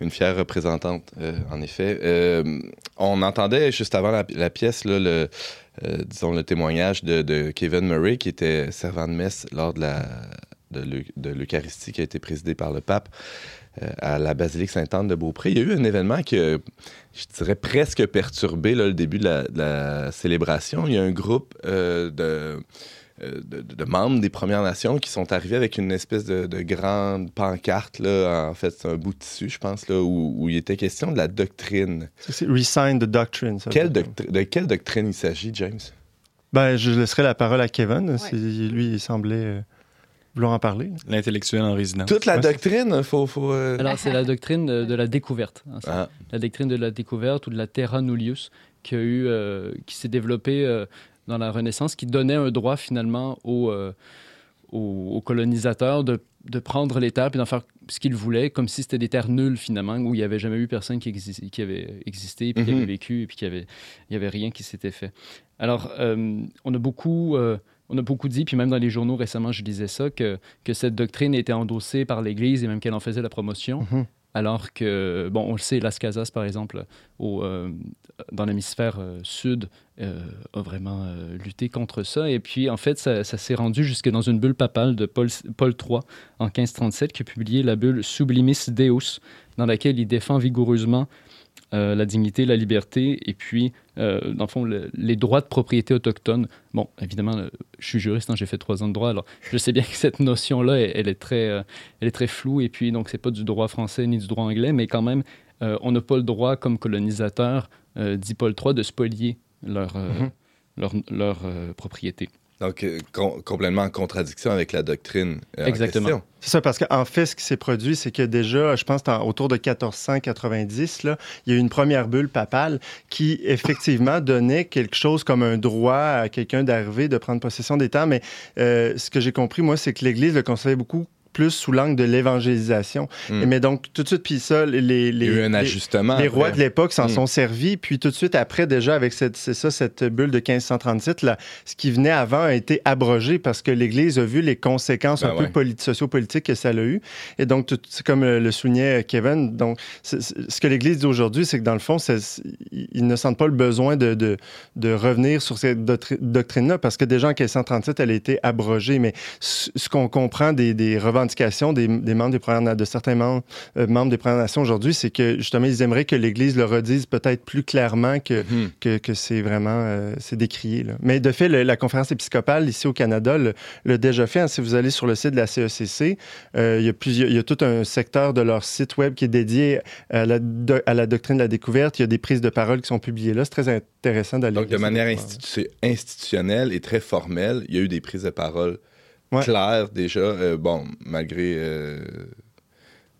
Une fière représentante, en effet. On entendait juste avant la, la pièce, là, le, disons, le témoignage de, Kevin Murray, qui était servant de messe lors de l'Eucharistie qui a été présidée par le pape euh, à la basilique Sainte-Anne de Beaupré. Il y a eu un événement qui a, je dirais, presque perturbé le début de la, célébration. Il y a un groupe euh, de euh, de, de membres des Premières Nations qui sont arrivés avec une espèce de, de grande pancarte. Là, en fait, c'est un bout de tissu, je pense, là, où, où il était question de la doctrine. C'est Resign the Doctrine. ça. Quelle doctri- de quelle doctrine il s'agit, James? Ben, je laisserai la parole à Kevin. C'est- Lui, il semblait euh, vouloir en parler. L'intellectuel en résidence. Toute la Ouais, doctrine, faut... faut euh, Alors, c'est la doctrine de, de la découverte. hein, ah, la doctrine de la découverte ou de la terra nullius qui, a eu, euh, qui s'est développée euh, dans la Renaissance, qui donnait un droit finalement aux, euh, aux, aux colonisateurs de, de prendre les terres et d'en faire ce qu'ils voulaient, comme si c'était des terres nulles finalement, où il n'y avait jamais eu personne qui, exi- qui avait existé, puis qui Mhm. avait vécu, et puis qu'il n'y avait, il y avait rien qui s'était fait. Alors, euh, on a beaucoup... euh, on a beaucoup dit, puis même dans les journaux récemment, je disais ça, que, que cette doctrine était endossée par l'Église et même qu'elle en faisait la promotion. Mhm. Alors que, bon, on le sait, Las Casas, par exemple, au, euh, dans l'hémisphère euh, sud, a vraiment euh, lutté contre ça. Et puis, en fait, ça, s'est rendu jusque dans une bulle papale de Paul, Paul III en 1537, qui a publié la bulle Sublimis Deus, dans laquelle il défend vigoureusement euh, la dignité, la liberté, et puis, euh, dans le fond, le- les droits de propriété autochtone. Bon, évidemment, euh, je suis juriste, hein, j'ai fait trois ans de droit, alors je sais bien que cette notion-là, elle, elle est très, euh, elle est très floue, et puis, donc, c'est pas du droit français ni du droit anglais, mais quand même, euh, on n'a pas le droit, comme colonisateur, euh, dit Paul III, de spolier leur, leur, leur, euh, propriété. donc, euh, com- complètement en contradiction avec la doctrine. euh, en Exactement. C'est ça, parce qu'en fait, ce qui s'est produit, c'est que déjà, je pense, en- autour de 1490, là, il y a eu une première bulle papale qui, effectivement, donnait quelque chose comme un droit à quelqu'un d'arriver, de prendre possession des terres. Mais euh, ce que j'ai compris, moi, c'est que l'Église le concevait beaucoup plus sous l'angle de l'évangélisation. Mm. Et Mais donc, tout de suite, puis ça, les, les, Il y a eu un ajustement. les rois de l'époque s'en Mm. sont servis, puis tout de suite après, déjà, avec cette, c'est ça, cette bulle de 1537, là, ce qui venait avant a été abrogé parce que l'Église a vu les conséquences Ben un ouais. peu polit- sociopolitiques que ça a eu. Et donc, tout- comme euh, le soulignait Kevin, donc, c'est- c'est- ce que l'Église dit aujourd'hui, c'est que dans le fond, c'est- ils ne sentent pas le besoin de, de, de revenir sur cette doctri- doctrine-là parce que déjà en 1537, elle a été abrogée. Mais ce ce qu'on comprend des, des revendications des, des membres des Premières de certains membres, euh, membres des Premières Nations aujourd'hui, c'est que justement, ils aimeraient que l'Église le redise peut-être plus clairement que, Mhm. que, que c'est vraiment euh, c'est décrié. Là. Mais de fait, le- la conférence épiscopale ici au Canada l'a déjà fait. hein. si vous allez sur le site de la CECC, euh, il, y a plusieurs, il y a tout un secteur de leur site web qui est dédié à la, do- à la doctrine de la découverte. Il y a des prises de parole qui sont publiées là. C'est très intéressant d'aller Donc, de manière institu- institutionnelle et très formelle, il y a eu des prises de parole Ouais. claires déjà. euh, bon, malgré, euh,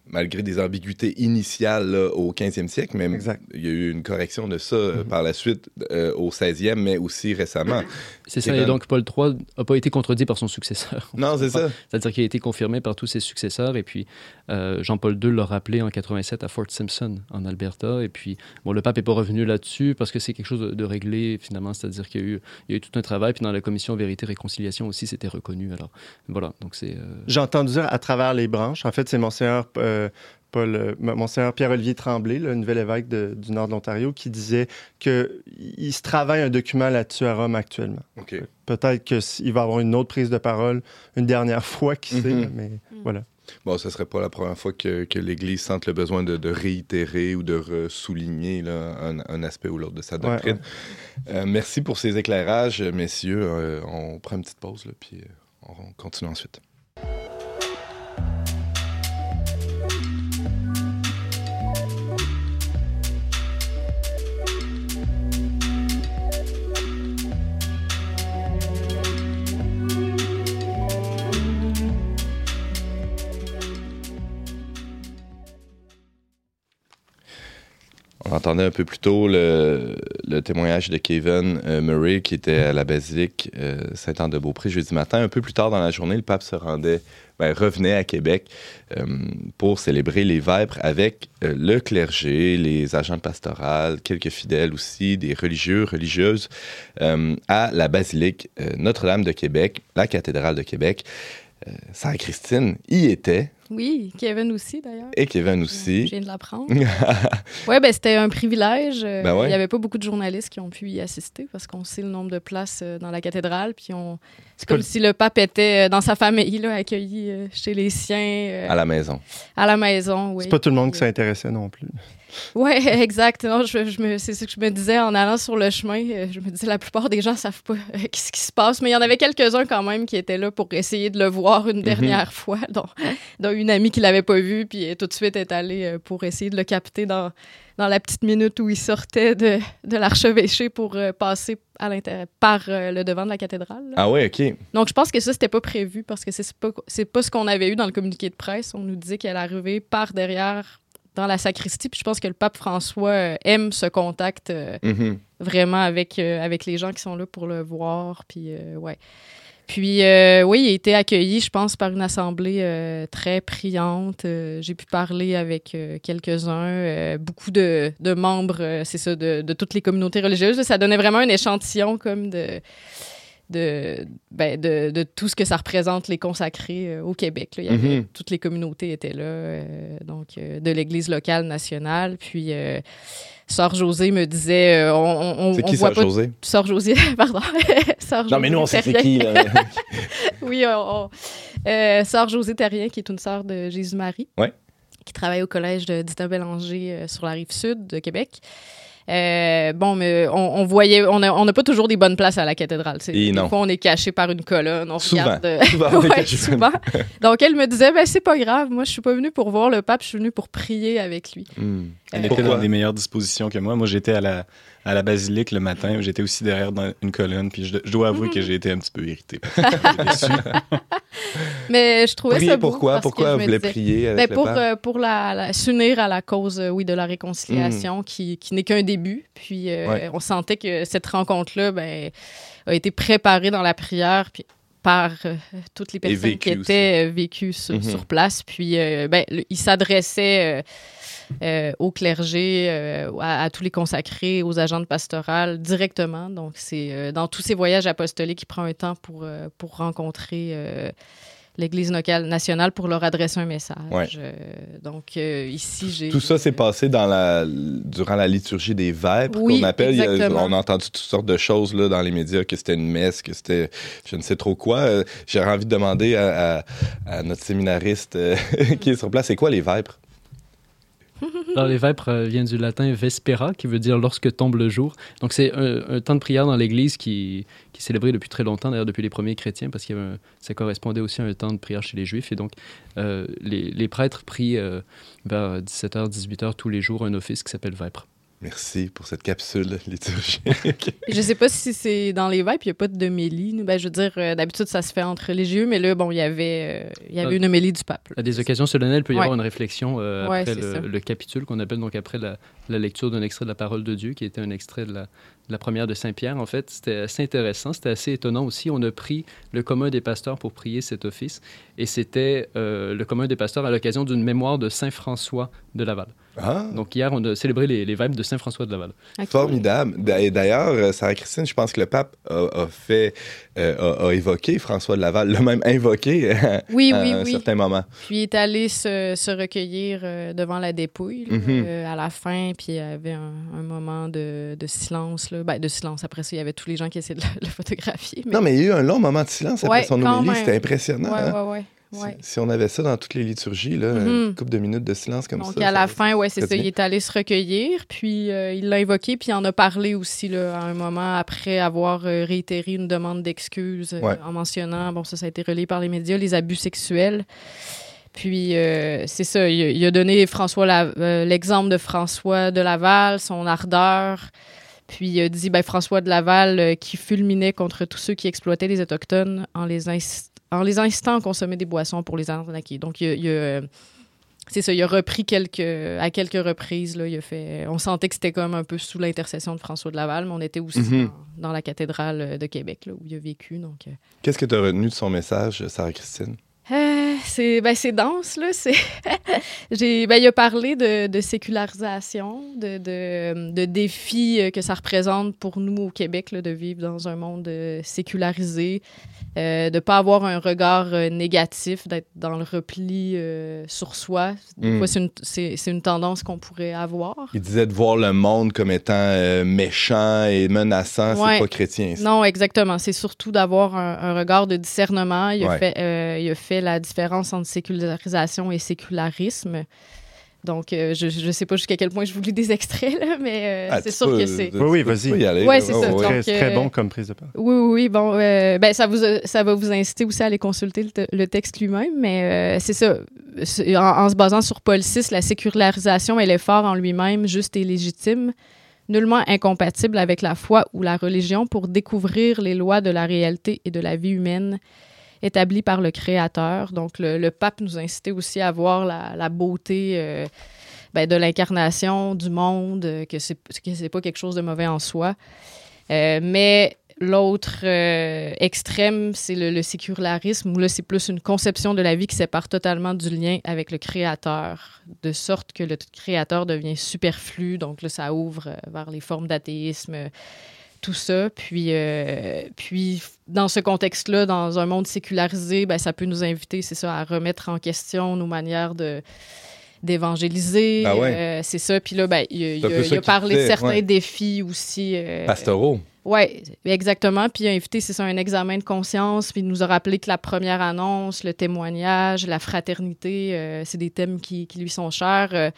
malgré des ambiguïtés initiales là, au 15e siècle, mais Exact. il y a eu une correction de ça euh, Mhm. par la suite euh, au 16e, mais aussi récemment. C'est ça, et donc Paul III n'a pas été contredit par son successeur. non, c'est ça. C'est-à-dire qu'il a été confirmé par tous ses successeurs. Et puis, euh, Jean-Paul II l'a rappelé en 87 à Fort Simpson, en Alberta. Et puis, bon, le pape n'est pas revenu là-dessus parce que c'est quelque chose de, de réglé, finalement. C'est-à-dire qu'il y, a eu- il y a eu tout un travail. Puis, dans la commission Vérité-Réconciliation aussi, c'était reconnu. Alors, voilà. Donc, c'est. euh, J'ai entendu dire à travers les branches. En fait, c'est Monseigneur, euh, Paul, euh, Monseigneur Pierre-Olivier Tremblay, le nouvel évêque de- du nord de l'Ontario, qui disait qu'il se travaille un document là-dessus à Rome actuellement. OK. Peut-être qu'il va y avoir une autre prise de parole une dernière fois, qui sait, Mhm. là, mais voilà. Bon, ce serait pas la première fois que, que l'Église sente le besoin de, de réitérer ou de souligner là, un, un aspect ou l'autre de sa Ouais, doctrine. Euh, merci pour ces éclairages, messieurs. Euh, on prend une petite pause, là, puis euh, on continue ensuite. On entendait un peu plus tôt le, témoignage de Kevin euh, Murray qui était à la basilique euh, Saint-Anne-de-Beaupré jeudi matin. Un peu plus tard dans la journée, le pape se rendait, ben, revenait à Québec euh, pour célébrer les vêpres avec euh, le clergé, les agents de pastoral, quelques fidèles aussi, des religieux, religieuses, à la basilique Notre-Dame de Québec, la cathédrale de Québec. Sainte Christine y était Oui, Kevin aussi, d'ailleurs. Et Kevin Je aussi. viens de l'apprendre. Oui, ben, c'était un privilège. Euh, Ben ouais. Il n'y avait pas beaucoup de journalistes qui ont pu y assister parce qu'on sait le nombre de places euh, dans la cathédrale. Puis on... c'est comme si le pape était euh, dans sa famille, là, accueilli chez les siens, euh, À la maison. à la maison. Oui. C'est pas tout le monde qui s'intéressait non plus. Oui, exact. Non, je, je me, c'est ce que je me disais en allant sur le chemin. euh, Je me disais, la plupart des gens savent pas euh, ce qui se passe, mais il y en avait quelques-uns quand même qui étaient là pour essayer de le voir une dernière fois, dont, dont une amie qui l'avait pas vu, puis tout de suite est allée euh, pour essayer de le capter dans, dans la petite minute où il sortait de, de l'archevêché pour euh, passer à par euh, le devant de la cathédrale. là. Ah ouais, OK. Donc, je pense que ça, c'était pas prévu parce que c'est pas, pas ce qu'on avait eu dans le communiqué de presse. On nous disait qu'elle arrivait par derrière dans la sacristie. Puis je pense que le pape François euh, aime ce contact euh, Mhm. vraiment avec, euh, avec les gens qui sont là pour le voir. Puis, euh, ouais. Puis, oui, il a été accueilli, je pense, par une assemblée très priante. J'ai pu parler avec quelques-uns, beaucoup de, de membres, c'est ça, de, de toutes les communautés religieuses. Ça donnait vraiment un échantillon comme de, de, ben, de, de tout ce que ça représente, les consacrés euh, au Québec. là. Il y avait, Mhm. Toutes les communautés étaient là, euh, donc euh, de l'Église locale, nationale. Puis, Sœur José me disait, on, on, C'est on qui voit ça, pas José? Sœur José, pardon. Sœur Non, mais nous, on sait c'est qui, là. oui, on- euh, Sœur José Terrien, qui est une sœur de Jésus-Marie. Ouais. Qui travaille au collège de Dita Bélanger euh, sur la rive sud de Québec. Euh, bon, mais on, on voyait, on n'a on pas toujours des bonnes places à la cathédrale. Des non. fois, on est caché par une colonne, on Souvent. regarde. euh, Souvent, on ouais, souvent. Donc, elle me disait, ben, c'est pas grave, moi, je suis pas venue pour voir le pape, je suis venue pour prier avec lui. Hmm. Elle Euh, était dans des meilleures dispositions que moi. Moi, j'étais à la, à la basilique le matin. J'étais aussi derrière dans une colonne. Puis je, je dois avouer que j'ai été un petit peu irrité. Mais je trouvais Prier ça beau pourquoi? parce que Pourquoi voulez disais- prier avec Ben, le pour pape? euh, pour la, la- s'unir à la cause euh, oui de la réconciliation qui, qui n'est qu'un début puis euh, Ouais. on sentait que cette rencontre là ben, a été préparée dans la prière puis par euh, toutes les personnes qui étaient euh, vécues sur, Mhm. sur place puis euh, ben, le- il s'adressait au clergé, à, à tous les consacrés, aux agents de pastoral directement. Donc, c'est dans tous ces voyages apostoliques, il prend un temps pour, pour rencontrer l'Église locale nationale pour leur adresser un message. Ouais. Euh, donc, euh, ici, j'ai. Tout ça s'est passé dans la, durant la liturgie des vêpres Oui, qu'on appelle. A- on a entendu toutes sortes de choses là, dans les médias, que c'était une messe, que c'était je ne sais trop quoi. Euh, J'aurais envie de demander à, à- à notre séminariste qui est sur place, c'est quoi les vêpres? Alors, les vêpres euh, viennent du latin vespera, qui veut dire lorsque tombe le jour. Donc, c'est un, temps de prière dans l'Église qui, qui est célébré depuis très longtemps, d'ailleurs depuis les premiers chrétiens, parce que ça correspondait aussi à un temps de prière chez les Juifs. Et donc, euh, les, les prêtres prient euh, vers 17h, 18h tous les jours un office qui s'appelle vêpres. Merci pour cette capsule liturgique. Je sais pas si c'est dans les vêpres, il n'y a pas de homélie. Ben, je veux dire, euh, d'habitude, ça se fait entre religieux, mais là, bon, il y avait, euh, il y avait Ah. une homélie du pape. là. À des occasions solennelles, il peut y Ouais. avoir une réflexion euh, Ouais, après le, le capitule, qu'on appelle donc après la, la lecture d'un extrait de la parole de Dieu, qui était un extrait de la, la première de Saint-Pierre. En fait, c'était assez intéressant, c'était assez étonnant aussi. On a pris le commun des pasteurs pour prier cet office, et c'était euh, le commun des pasteurs à l'occasion d'une mémoire de Saint François de Laval. Ah, Donc hier, on a célébré les, les vêpres de Saint François de Laval. Formidable. D'a- Et d'ailleurs, euh, Sarah Christine, je pense que le pape a, a fait, euh, a, a évoqué François de Laval, l'a même invoqué euh, Oui, à oui, un oui. certain moment. Puis il est allé se, se recueillir devant la dépouille là, Mhm. euh, à la fin, puis il y avait un, un moment de, de silence. Là. Ben, de silence. Après ça, il y avait tous les gens qui essayaient de le, le photographier. mais- Non, mais il y a eu un long moment de silence après Ouais, son homélie. C'était impressionnant. Ouais, hein? ouais. Si- on avait ça dans toutes les liturgies, là, Mhm. une couple de minutes de silence comme Donc ça. à la ça- fin, ouais, c'est ça. Il est allé se recueillir, puis euh, il l'a invoqué, puis il en a parlé aussi là, à un moment après avoir euh, réitéré une demande d'excuses euh, en mentionnant, bon, ça, ça a été relayé par les médias, les abus sexuels. Puis euh, c'est ça, il, a- il a donné François l'exemple de François de Laval, son ardeur. Puis il a dit ben, François de Laval euh, qui fulminait contre tous ceux qui exploitaient les Autochtones en les, en les incitant à consommer des boissons pour les arnaquer. Donc il euh, c'est ça, il a repris quelques, à quelques reprises. Là, il a fait, on sentait que c'était comme un peu sous l'intercession de François de Laval, mais on était aussi Mhm. dans, dans la cathédrale de Québec, là, où il a vécu. Donc, euh, Qu'est-ce que tu as retenu de son message, Sarah Christine? Euh, c'est ben, c'est dense, là. C'est... J'ai, ben, il a parlé de, de sécularisation, de, de, de défis euh, que ça représente pour nous au Québec là, de vivre dans un monde euh, sécularisé, euh, de ne pas avoir un regard négatif, d'être dans le repli euh, sur soi. Mm. fois, c'est une, une tendance qu'on pourrait avoir. Il disait de voir le monde comme étant méchant et menaçant, Ouais. c'est pas chrétien. ça. Non, exactement. C'est surtout d'avoir un, un regard de discernement. Il a, Ouais. fait, il a fait la différence entre sécularisation et sécularisme. Donc, euh, je ne sais pas jusqu'à quel point je vous lis des extraits, là, mais euh, Ah, c'est sûr peux- que c'est... Oui, oui, vas-y. tu peux y aller, Ouais, là. c'est ça. Très, Donc, très euh, bon comme prise de parole. Oui, oui, oui. Bon, euh, ben, ça, vous, ça va vous inciter aussi à aller consulter le, te- le texte lui-même, mais euh, c'est ça. En, en se basant sur Paul VI, la sécularisation et l'effort en lui-même, juste et légitime, nullement incompatible avec la foi ou la religion pour découvrir les lois de la réalité et de la vie humaine établies par le Créateur. Donc, le, pape nous incitait aussi à voir la, beauté euh, ben, de l'incarnation du monde, euh, que c'est que pas quelque chose de mauvais en soi. Euh, mais l'autre extrême, c'est le, le sécularisme, où là, c'est plus une conception de la vie qui sépare totalement du lien avec le créateur, de sorte que le créateur devient superflu. Donc là, ça ouvre vers les formes d'athéisme, tout ça. Puis, euh, puis dans ce contexte-là, dans un monde sécularisé, ben, ça peut nous inviter, c'est ça, à remettre en question nos manières de d'évangéliser. Ouais. Euh, c'est ça. Puis là, ben, il, a- il il parlé de certains ouais. défis aussi. euh, Pastoraux. oui, exactement. Puis il a invité, c'est ça, un examen de conscience. Puis il nous a rappelé que la première annonce, le témoignage, la fraternité, euh, c'est des thèmes qui, qui lui sont chers. Euh,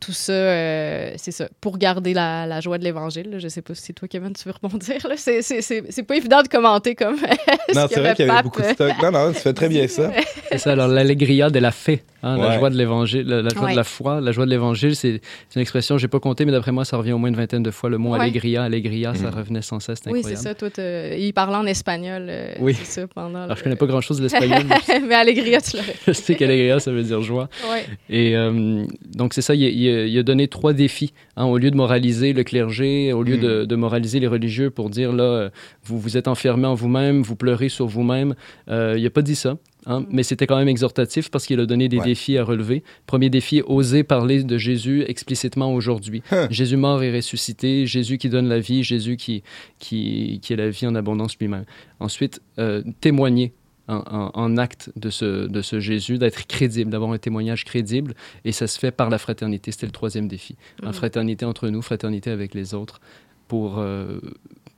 tout ça, euh, c'est ça, pour garder la, la joie de l'Évangile. Je sais pas si toi, Kevin, tu veux rebondir. C'est- C'est c'est- c'est pas évident de commenter comme Non, c'est vrai le qu'il y avait beaucoup de stock. Non, non, tu fais très bien ça. C'est ça, alors l'allegria de la fée, hein, la joie de l'évangile, la, la joie Ouais. de la foi, la joie de l'évangile, c'est c'est une expression, j'ai pas compté, mais d'après moi, ça revient au moins une vingtaine de fois. Le mot Ouais. allegria, allegria, ça Mhm. revenait sans cesse, c'est Oui, c'est ça. Toi, il parlait en espagnol. euh, Oui. C'est ça, pendant. Alors, je connais pas grand-chose de l'espagnol, mais Allegria, tu l'aurais. je sais qu'allegria, ça veut dire joie. Ouais. Et euh, donc, c'est ça, il, a- il a donné trois défis. hein, au lieu de moraliser le clergé, au lieu de, de moraliser les religieux pour dire, là, euh, vous vous êtes enfermés en vous-même, vous pleurez sur vous-même, euh, il n'a pas dit ça. hein, Mm. Mais c'était quand même exhortatif parce qu'il a donné des Ouais. défis à relever. Premier défi, oser parler de Jésus explicitement aujourd'hui. Jésus mort et ressuscité, Jésus qui donne la vie, Jésus qui, qui, qui est la vie en abondance lui-même. Ensuite, euh, témoigner en, en- acte de ce, de ce Jésus, d'être crédible, d'avoir un témoignage crédible. Et ça se fait par la fraternité. C'était le troisième défi. La Mhm. fraternité entre nous, fraternité avec les autres, pour, euh,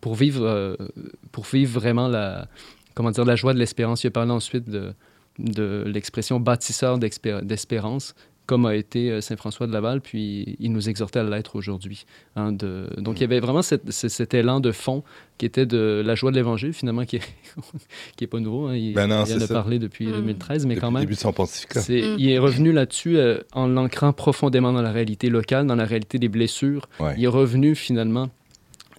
pour, vivre, euh, pour vivre vraiment la, comment dire, la joie de l'espérance. Il a parlé ensuite de, de l'expression bâtisseur d'espérance comme a été euh, Saint François de Laval, puis il nous exhortait à l'être aujourd'hui. hein, de... Donc il y avait vraiment cette- cet élan de fond qui était de la joie de l'Évangile, finalement, qui est, qui est pas nouveau. hein. Il, Ben non, il de ça. parler depuis Mm. 2013, mais Depuis quand le même, début de son pontificat. c'est- Mm. il est revenu là-dessus euh, en l'ancrant profondément dans la réalité locale, dans la réalité des blessures. Ouais. Il est revenu finalement,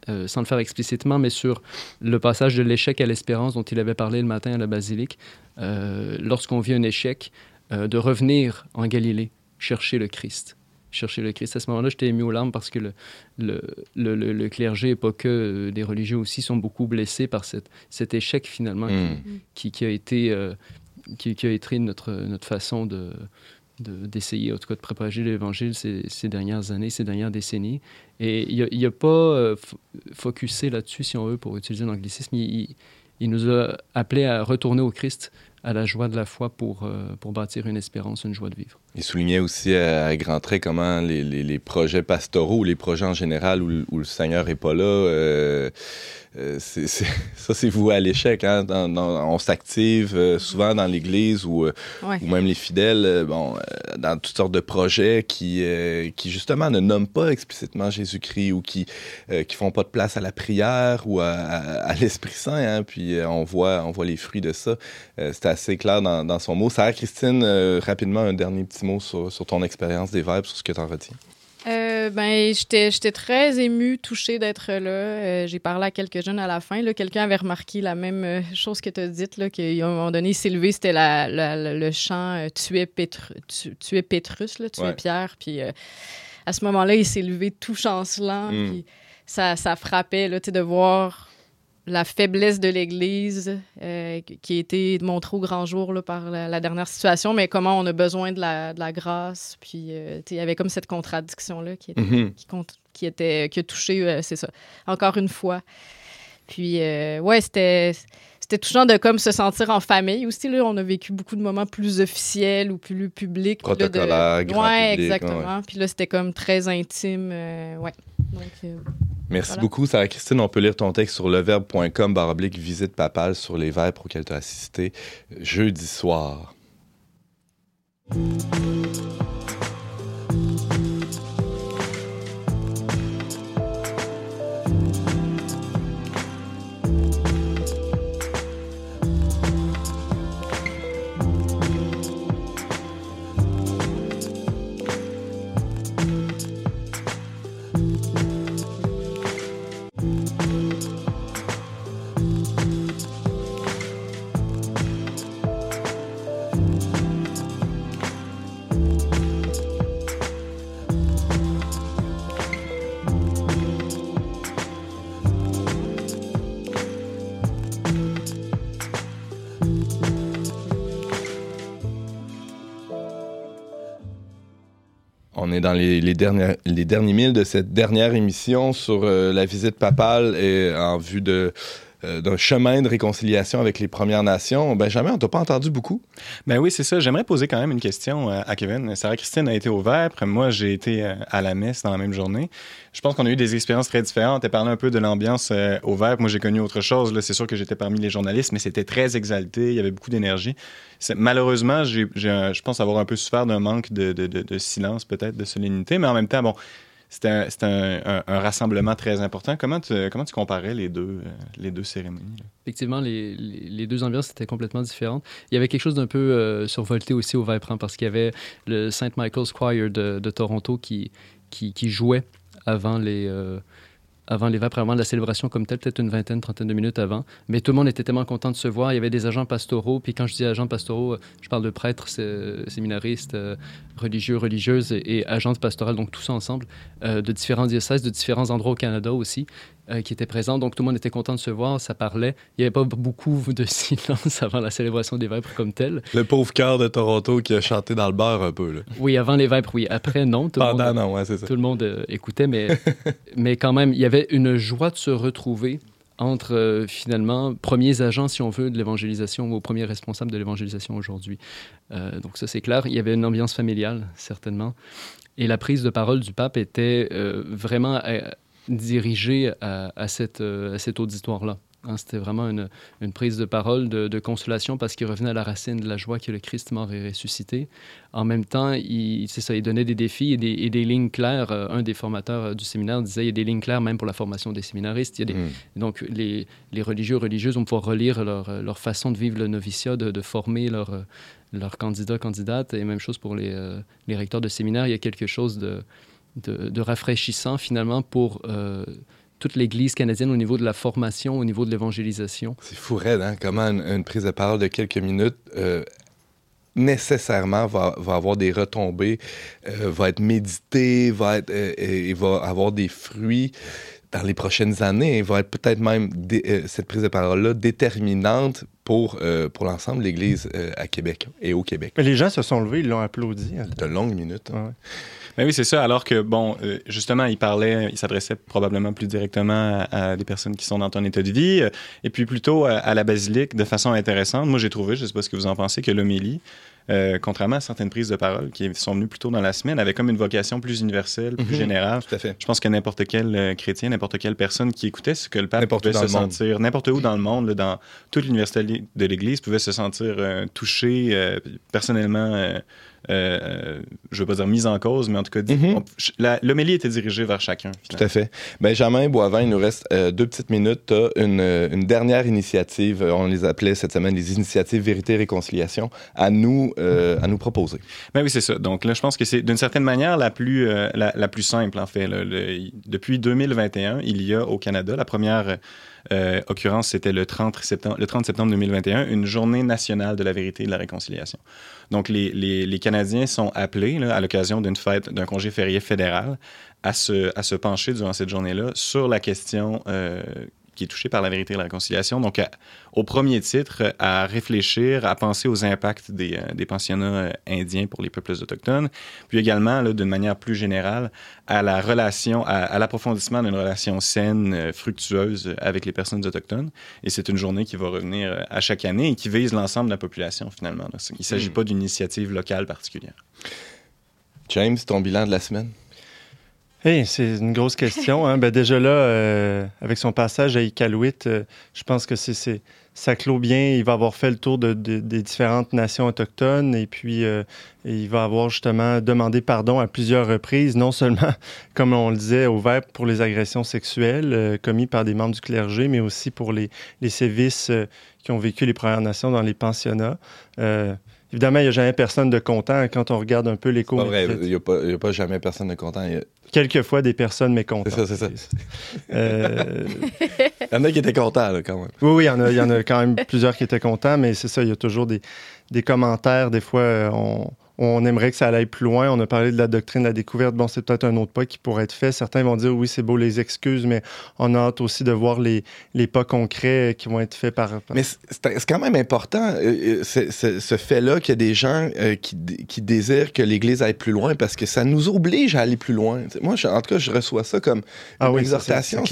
euh, sans le faire explicitement, mais sur le passage de l'échec à l'espérance dont il avait parlé le matin à la basilique. Euh, Lorsqu'on vit un échec, euh, de revenir en Galilée, chercher le Christ. Chercher le Christ. À ce moment-là, j'étais ému aux larmes parce que le, le, le, le- le clergé, et pas que euh, des religieux aussi, sont beaucoup blessés par cette, cet échec finalement qui, qui a été, euh, qui, qui a été notre, notre façon de de- d'essayer, en tout cas, de propager l'Évangile ces, ces dernières années, ces dernières décennies. Et il n'a pas euh, focusé là-dessus, si on veut, pour utiliser l'anglicisme. Il, il- il nous a appelé à retourner au Christ, à la joie de la foi pour, euh, pour bâtir une espérance, une joie de vivre. Il soulignait aussi à, grands traits comment les, les- projets pastoraux ou les projets en général où le Seigneur n'est pas là, euh, euh, c'est- c'est- ça c'est voué à l'échec. Hein? On s'active euh, souvent dans l'Église ou, euh, Ouais. ou même les fidèles bon, dans toutes sortes de projets qui, qui justement ne nomment pas explicitement Jésus-Christ ou qui qui font pas de place à la prière ou à, à- à l'Esprit Saint. Hein? Puis on, voit, on voit les fruits de ça. C'était assez clair dans, dans son mot. Sarah Christine, rapidement, un dernier petit mot sur, sur ton expérience des verbes, sur ce que tu en retiens. Euh, ben, j'étais, j'étais très émue, touchée d'être là. Euh, j'ai parlé à quelques jeunes à la fin. Là. Quelqu'un avait remarqué la même euh, chose que tu as dite, là, qu'à un moment donné, il s'est levé, c'était la, la- la- le chant euh, Tuer Pétru- tu, tuer Pétrus, là, tuer Ouais. Pierre. Puis à ce moment-là, il s'est levé tout chancelant. Mm. Puis ça, ça frappait là, tu de voir la faiblesse de l'Église euh, qui a été montrée au grand jour là, par la, la dernière situation, mais comment on a besoin de la, de la grâce. Puis, euh, il y avait comme cette contradiction-là qui, était- Mhm. qui, compte- qui, était, qui a touché, euh, c'est ça, encore une fois. Puis, euh, ouais, c'était. C'était touchant de comme se sentir en famille aussi. Là. On a vécu beaucoup de moments plus officiels ou plus publics. De- Protocolaire, grand Ouais, public, exactement. Puis là, c'était comme très intime. euh, ouais. Donc, euh, Merci Voilà. beaucoup, Sarah Christine. On peut lire ton texte sur leverbe.com, baroblique visite papale sur les vêpres auxquels tu as assisté jeudi soir. On est dans les, derniers milles de cette dernière émission sur euh, la visite papale et en vue de, euh, d'un chemin de réconciliation avec les Premières Nations. Benjamin, on t'a pas entendu beaucoup? Ben oui, c'est ça. J'aimerais poser quand même une question euh, à Kevin. Sarah-Christine a été au Vêpres. Moi, j'ai été euh, à la messe dans la même journée. Je pense qu'on a eu des expériences très différentes. Tu parlé un peu de l'ambiance au Vêpres. Moi, j'ai connu autre chose. Là, C'est sûr que j'étais parmi les journalistes, mais c'était très exalté. Il y avait beaucoup d'énergie. Malheureusement, j'ai, je pense avoir un peu souffert d'un manque de silence, peut-être, de solennité. Mais en même temps, bon, c'était un, rassemblement très important. Comment tu, comparais les deux, euh, les deux cérémonies? Effectivement, les, deux ambiances étaient complètement différentes. Il y avait quelque chose d'un peu euh, survolté aussi au hein, parce qu'il y avait le St. Michael's Choir de, Toronto qui jouait avant les, euh, avant les Vêpres, avant la célébration comme telle, peut-être une vingtaine, trentaine de minutes avant. Mais tout le monde était tellement content de se voir. Il y avait des agents pastoraux. Puis quand je dis agents pastoraux, euh, je parle de prêtres, sé- séminaristes, euh, religieux, religieuses et, et agents pastorales, donc tous ensemble, euh, de différents diocèses, de différents endroits au Canada aussi euh, qui étaient présents. Donc tout le monde était content de se voir, ça parlait. Il n'y avait pas beaucoup de silence avant la célébration des Vêpres comme telle. Le pauvre cœur de Toronto qui a chanté dans le bar un peu. Là. Oui, avant les Vêpres, oui. Après, non. Tout le Pendant, monde, non, ouais, c'est ça. tout le monde euh, écoutait, mais, mais quand même, il y avait une joie de se retrouver entre euh, finalement premiers agents, si on veut, de l'évangélisation ou premiers responsables de l'évangélisation aujourd'hui. Euh, donc ça, c'est clair. Il y avait une ambiance familiale, certainement. Et la prise de parole du pape était euh, vraiment dirigée à, à cette, euh, à cet auditoire-là. Hein, C'était vraiment une, une prise de parole de, de consolation parce qu'il revenait à la racine de la joie que le Christ et ressuscité. En même temps, il, ça, il donnait des défis et des, et des lignes claires. Euh, Un des formateurs euh, du séminaire disait il y a des lignes claires même pour la formation des séminaristes. Il y a des, Mm. donc, les, les religieux, religieuses vont pouvoir relire leur, leur façon de vivre le noviciat, de, de former leurs leurs candidats, candidates, et même chose pour les, euh, les recteurs de séminaire. Il y a quelque chose de, de, de rafraîchissant, finalement, pour euh, toute l'Église canadienne au niveau de la formation, au niveau de l'évangélisation. C'est fou, raide, hein? Comment une, une prise de parole de quelques minutes euh, nécessairement va, va avoir des retombées, euh, va être méditée, va, être, euh, et va avoir des fruits dans les prochaines années et va être peut-être même dé- euh, cette prise de parole-là déterminante pour, euh, pour l'ensemble de l'Église euh, à Québec et au Québec. Mais les gens se sont levés, ils l'ont applaudi. hein. De longues minutes. hein. Ouais. Ben oui, c'est ça. Alors que, bon, euh, justement, il parlait, il s'adressait probablement plus directement à, à des personnes qui sont dans ton état de vie, euh, et puis plutôt à, à la basilique de façon intéressante. Moi, j'ai trouvé, je ne sais pas ce que vous en pensez, que l'homélie, euh, contrairement à certaines prises de parole qui sont venues plus tôt dans la semaine, avait comme une vocation plus universelle, plus Mhm. générale. Tout à fait. Je pense que n'importe quel euh, chrétien, n'importe quelle personne qui écoutait ce que le pape pouvait se sentir, n'importe où dans le monde, là, dans toute l'université de l'Église, pouvait se sentir euh, touché, euh, personnellement, euh, euh, je ne veux pas dire mise en cause, mais en tout cas, on- la- l'homélie était dirigée vers chacun. Tout à fait. Benjamin Boivin, il nous reste euh, deux petites minutes. Tu as une, une dernière initiative, on les appelait cette semaine les initiatives Vérité et Réconciliation, à nous, euh, à nous proposer. Ben oui, c'est ça. Donc là, je pense que c'est d'une certaine manière la plus, la, la plus simple, en fait. là. Le- depuis 2021, il y a au Canada, la première euh, occurrence, c'était le 30, septembre, le 30 septembre 2021, une journée nationale de la vérité et de la réconciliation. Donc les, Canadiens sont appelés, à l'occasion d'une fête, d'un congé férié fédéral, à se, à se pencher durant cette journée-là sur la question euh, qui est touché par la vérité et la réconciliation. Donc, à- au premier titre, à réfléchir, à penser aux impacts des, euh, des pensionnats euh, indiens pour les peuples autochtones, puis également, d'une manière plus générale, à la relation, à, à l'approfondissement d'une relation saine, euh, fructueuse avec les personnes autochtones. Et c'est une journée qui va revenir à chaque année et qui vise l'ensemble de la population, finalement. Il ne s'agit Mm. pas d'une initiative locale particulière. James, ton bilan de la semaine? Hey, c'est une grosse question. hein. Ben, déjà là, euh, avec son passage à Iqaluit, euh, je pense que c'est, ça clôt bien. Il va avoir fait le tour de, de- des différentes nations autochtones et puis euh, il va avoir justement demandé pardon à plusieurs reprises, non seulement, comme on le disait, au VEP pour les agressions sexuelles commises par des membres du clergé, mais aussi pour les, les sévices qui ont vécu les Premières Nations dans les pensionnats. Évidemment, il n'y a jamais personne de content quand on regarde un peu. Pas vrai, il n'y a, pas- a jamais personne de content. A- Quelquefois, des personnes mécontentes. C'est ça, c'est ça. Euh, il y en a qui étaient contents, là, quand même. oui, oui, il y, en a, il y en a quand même plusieurs qui étaient contents, mais c'est ça, il y a toujours des, des commentaires. Des fois, euh, on, on aimerait que ça aille plus loin. On a parlé de la doctrine de la découverte. Bon, c'est peut-être un autre pas qui pourrait être fait. Certains vont dire, oui, c'est beau les excuses, mais on a hâte aussi de voir les, les pas concrets qui vont être faits par... par- Mais c'est quand même important, euh, euh, ce, fait-là, qu'il y a des gens euh, qui, qui désirent que l'Église aille plus loin parce que ça nous oblige à aller plus loin. Moi, je- en tout cas, je reçois ça comme Ah une oui, exhortation.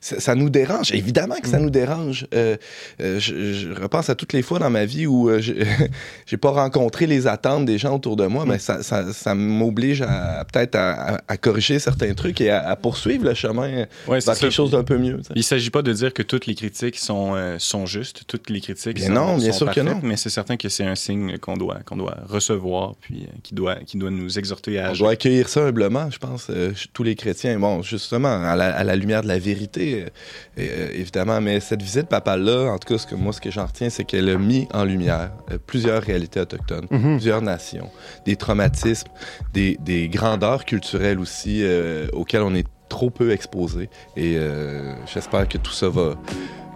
Ça, nous dérange. Évidemment que ça Mm. nous dérange. Euh, je, je repense à toutes les fois dans ma vie où j'ai pas rencontré les attentes des gens autour de moi, Mm. mais ça, ça, ça m'oblige à peut-être à, à- à corriger certains trucs et à, à poursuivre le chemin Ouais, vers quelque chose d'un peu mieux. t'sais. Il ne s'agit pas de dire que toutes les critiques sont, euh, sont justes, toutes les critiques Bien sont, non, bien sont sûr que parfaites, non. mais c'est certain que c'est un signe qu'on doit, qu'on doit recevoir, puis euh, qui, doit, qui doit nous exhorter à On agir. doit accueillir ça humblement, je pense, euh, tous les chrétiens. Bon, justement, à la, à la lumière de la vérité, évidemment. Mais cette visite papale-là, en tout cas, ce que, moi, ce que j'en retiens, c'est qu'elle a mis en lumière plusieurs réalités autochtones, Mhm. plusieurs nations, des traumatismes, des, des grandeurs culturelles aussi euh, auxquelles on est trop peu exposé. Et euh, j'espère que tout ça va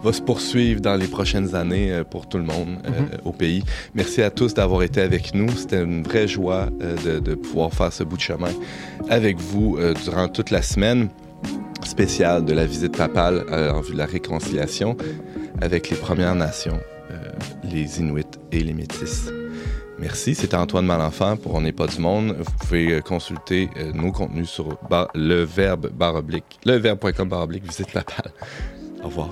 va se poursuivre dans les prochaines années euh, pour tout le monde euh, Mhm. au pays. Merci à tous d'avoir été avec nous. C'était une vraie joie euh, de, de pouvoir faire ce bout de chemin avec vous euh, durant toute la semaine spéciale de la visite papale en vue de la réconciliation avec les Premières Nations, les Inuits et les Métis. Merci, c'était Antoine Malenfant pour On n'est pas du monde. Vous pouvez euh, consulter euh, nos contenus sur le verbe barre oblique, leverbe.com barre oblique visite papale. Au revoir.